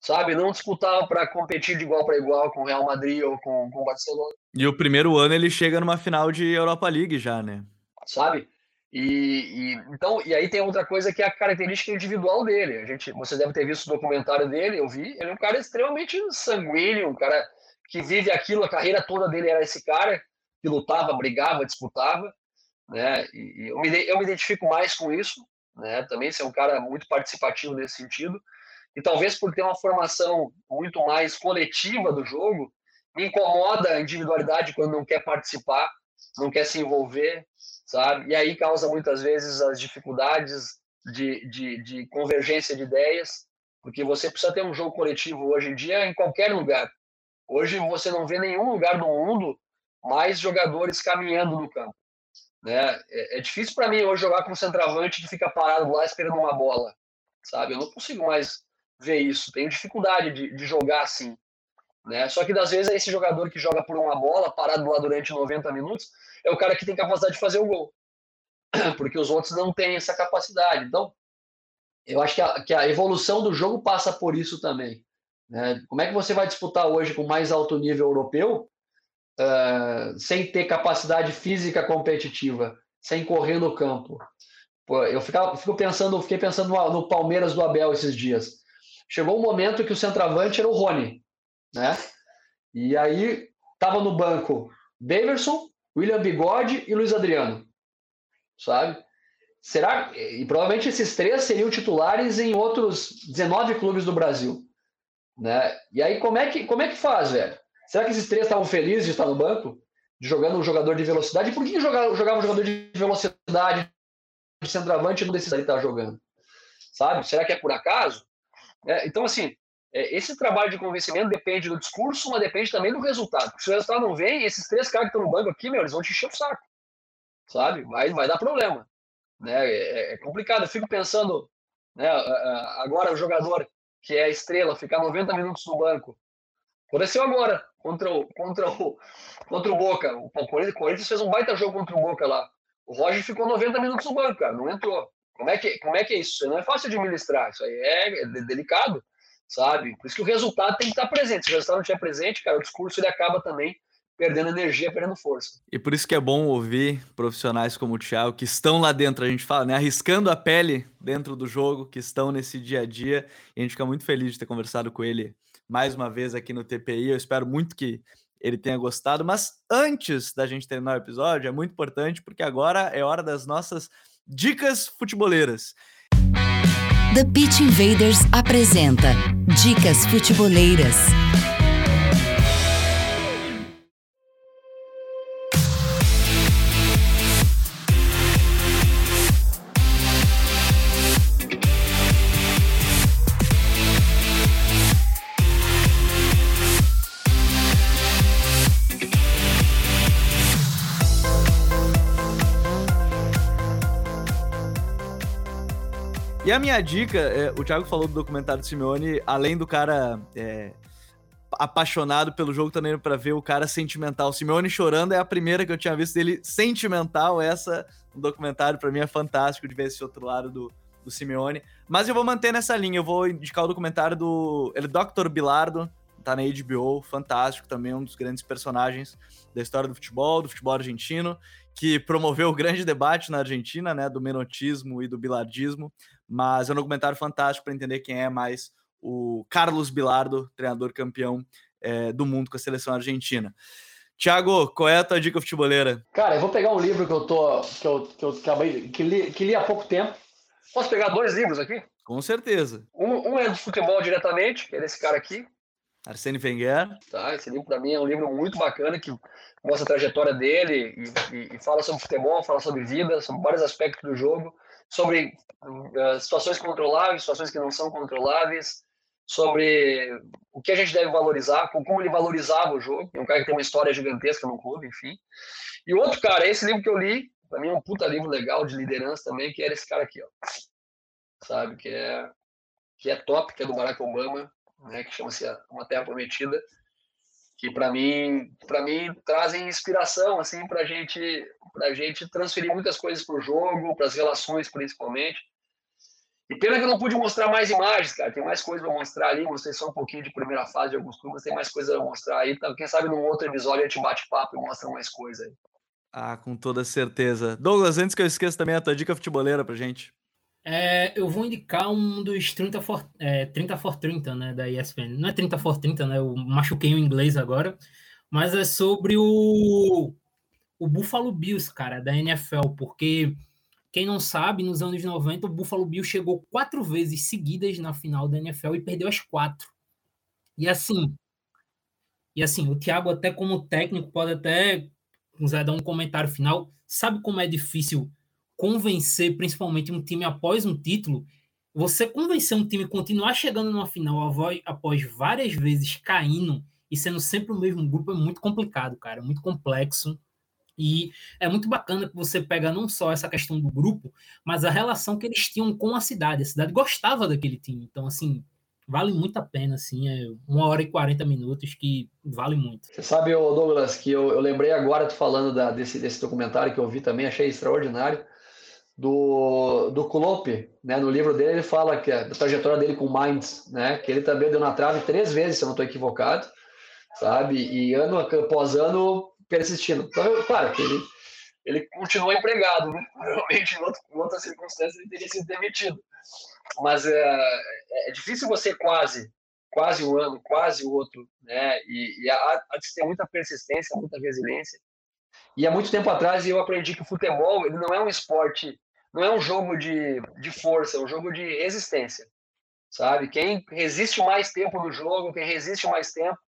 sabe? Não disputava para competir de igual para igual com o Real Madrid ou com, com o Barcelona. E o primeiro ano ele chega numa final de Europa League já, né? Sabe? E, e, então, e aí tem outra coisa que é a característica individual dele. A gente, você deve ter visto o documentário dele, eu vi. Ele é um cara extremamente sanguíneo, um cara que vive aquilo, a carreira toda dele era esse cara que lutava, brigava, disputava, né? E, eu, me, eu me identifico mais com isso, né? Também ser um cara muito participativo nesse sentido. E talvez por ter uma formação muito mais coletiva do jogo, me incomoda a individualidade quando não quer participar, não quer se envolver, sabe? E aí causa muitas vezes as dificuldades de, de, de convergência de ideias, porque você precisa ter um jogo coletivo hoje em dia em qualquer lugar. Hoje você não vê nenhum lugar do mundo mais jogadores caminhando no campo. Né? É, é difícil para mim hoje jogar com um centroavante que fica parado lá esperando uma bola, sabe? Eu não consigo mais ver isso. Tenho dificuldade de, de jogar assim. Né? Só que das vezes é esse jogador que joga por uma bola, parado lá durante 90 minutos, é o cara que tem capacidade de fazer o gol. Porque os outros não têm essa capacidade. Então, eu acho que a, que a evolução do jogo passa por isso também. Né? Como é que você vai disputar hoje com mais alto nível europeu uh, sem ter capacidade física competitiva, sem correr no campo? Pô, eu ficava, fico pensando, fiquei pensando no, no, Palmeiras do Abel esses dias. Chegou um momento que o centroavante era o Rony, né? E aí estava no banco Daverson, William Bigode e Luiz Adriano, sabe? Será e provavelmente esses três seriam titulares em outros 19 clubes do Brasil, né? E aí como é que como é que faz, velho? Será que esses três estavam felizes de estar no banco, de jogando um jogador de velocidade? E por que jogava, jogava um jogador de velocidade de centroavante não decide estar jogando? Sabe? Será que é por acaso? É, então assim, é, esse trabalho de convencimento depende do discurso, mas depende também do resultado. Se o resultado não vem, esses três caras que estão no banco aqui, meu, eles vão te encher o saco. Sabe? Vai, vai dar problema. Né? É, é complicado. Eu fico pensando, né, agora o jogador que é estrela, ficar 90 minutos no banco. Aconteceu agora, contra o, contra o, contra o Boca. O Corinthians fez um baita jogo contra o Boca lá. O Roger ficou 90 minutos no banco, cara, não entrou. Como é que, como é, que é isso? Não é fácil administrar, isso aí é, é delicado sabe? Por isso que o resultado tem que estar presente. Se o resultado não estiver presente, cara, o discurso ele acaba também perdendo energia, perdendo força. E por isso que é bom ouvir profissionais como o Thiago, que estão lá dentro, a gente fala, né? Arriscando a pele dentro do jogo, que estão nesse dia a dia. E a gente fica muito feliz de ter conversado com ele mais uma vez aqui no TPI. Eu espero muito que ele tenha gostado. Mas antes da gente terminar o episódio, é muito importante, porque agora é hora das nossas dicas futeboleiras. The Pitch Invaders apresenta Dicas Futeboleiras. E a minha dica, é, o Thiago falou do documentário do Simeone, além do cara é, apaixonado pelo jogo, também para ver o cara sentimental. Simeone chorando é a primeira que eu tinha visto dele sentimental. Essa, um documentário, para mim é fantástico de ver esse outro lado do, do Simeone. Mas eu vou manter nessa linha, eu vou indicar o documentário do ele, Dr. Bilardo, tá na HBO, fantástico também, um dos grandes personagens da história do futebol, do futebol argentino, que promoveu o grande debate na Argentina, né, do menotismo e do bilardismo mas é um documentário fantástico para entender quem é mais o Carlos Bilardo, treinador campeão é, do mundo com a seleção argentina. Tiago, qual é a tua dica futeboleira? Cara, eu vou pegar um livro que eu tô que eu, que eu acabei que li, que li há pouco tempo. Posso pegar dois livros aqui? Com certeza. Um, um é de futebol diretamente, que é desse cara aqui. Arsene Wenger. Tá, esse livro para mim é um livro muito bacana que mostra a trajetória dele e, e, e fala sobre futebol, fala sobre vida, sobre vários aspectos do jogo sobre uh, situações controláveis, situações que não são controláveis, sobre o que a gente deve valorizar, como ele valorizava o jogo. É um cara que tem uma história gigantesca no clube, enfim. E outro cara, esse livro que eu li, para mim é um puta livro legal de liderança também, que era esse cara aqui, ó. Sabe, que é que é top, que é do Barack Obama, né, que chama-se Uma Terra Prometida que para mim, para mim trazem inspiração assim para gente, para gente transferir muitas coisas para o jogo, para as relações principalmente. E pena que eu não pude mostrar mais imagens, cara. Tem mais coisa para mostrar ali. Mostrei só um pouquinho de primeira fase de alguns clubes, tem mais coisa para mostrar aí. Então, quem sabe num outro episódio a gente bate papo e mostra mais coisa aí. Ah, com toda certeza. Douglas, antes que eu esqueça também a tua dica futeboleira pra gente. É, eu vou indicar um dos 30 for, é, 30 for 30, né, da ESPN. Não é 30 for 30, né, eu machuquei o inglês agora, mas é sobre o, o Buffalo Bills, cara, da NFL, porque quem não sabe, nos anos 90, o Buffalo Bills chegou quatro vezes seguidas na final da NFL e perdeu as quatro. E assim, e assim, o Thiago até como técnico pode até quiser dar um comentário final, sabe como é difícil convencer principalmente um time após um título, você convencer um time continuar chegando numa final após várias vezes caindo e sendo sempre o mesmo grupo é muito complicado, cara, muito complexo. E é muito bacana que você pega não só essa questão do grupo, mas a relação que eles tinham com a cidade. A cidade gostava daquele time. Então, assim, vale muito a pena, assim, é uma hora e 40 minutos que vale muito. Você sabe, Douglas, que eu, eu lembrei agora, tu falando da, desse, desse documentário que eu vi também, achei extraordinário do, do Klopp, né? No livro dele ele fala que a trajetória dele com Mainz, né? Que ele também deu na trave três vezes, se eu não estou equivocado, sabe? E ano após ano persistindo. Então, claro que ele, ele continuou empregado, né? Provavelmente em, outro, em outras circunstâncias ele teria sido demitido. Mas é, é difícil você quase, quase um ano, quase o outro, né? E, e há, há de ter muita persistência, muita resiliência E há muito tempo atrás eu aprendi que o futebol ele não é um esporte, não é um jogo de, de força, é um jogo de resistência, sabe? Quem resiste mais tempo no jogo, quem resiste mais tempo,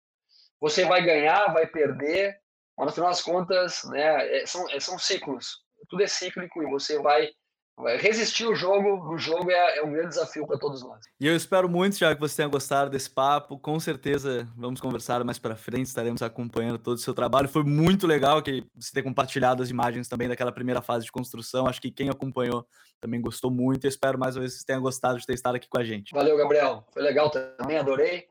você vai ganhar, vai perder, mas no final das contas, né, é, são, é, são ciclos. Tudo é cíclico e você vai resistir o jogo no jogo é, é um grande desafio para todos nós. E eu espero muito, já que você tenha gostado desse papo. Com certeza vamos conversar mais para frente, estaremos acompanhando todo o seu trabalho. Foi muito legal que você ter compartilhado as imagens também daquela primeira fase de construção. Acho que quem acompanhou também gostou muito. Eu espero mais uma vez que você tenha gostado de ter estado aqui com a gente. Valeu, Gabriel. Foi legal também, adorei.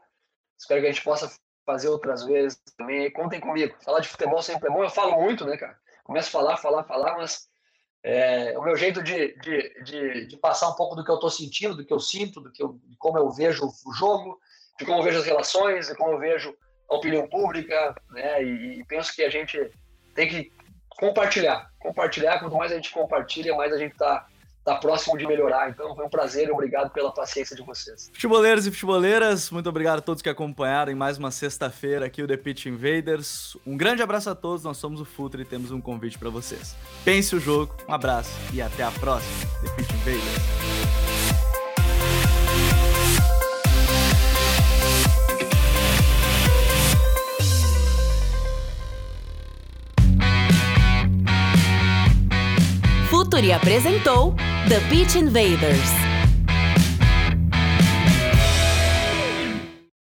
Espero que a gente possa fazer outras vezes também. Contem comigo. Falar de futebol sempre é bom. Eu falo muito, né, cara? Começo a falar, falar, falar, mas é, o meu jeito de, de, de, de, passar um pouco do que eu estou sentindo, do que eu sinto, do que eu, de como eu vejo o jogo, de como eu vejo as relações, de como eu vejo a opinião pública, né? E, e penso que a gente tem que compartilhar, compartilhar. Quanto mais a gente compartilha, mais a gente está tá próximo de melhorar. Então foi um prazer e obrigado pela paciência de vocês. Futeboleiros e futeboleiras, muito obrigado a todos que acompanharam em mais uma sexta-feira aqui o The Pitch Invaders. Um grande abraço a todos, nós somos o Futre e temos um convite para vocês. Pense o jogo, um abraço e até a próxima The Pitch Invaders. Futuri apresentou The Beach Invaders.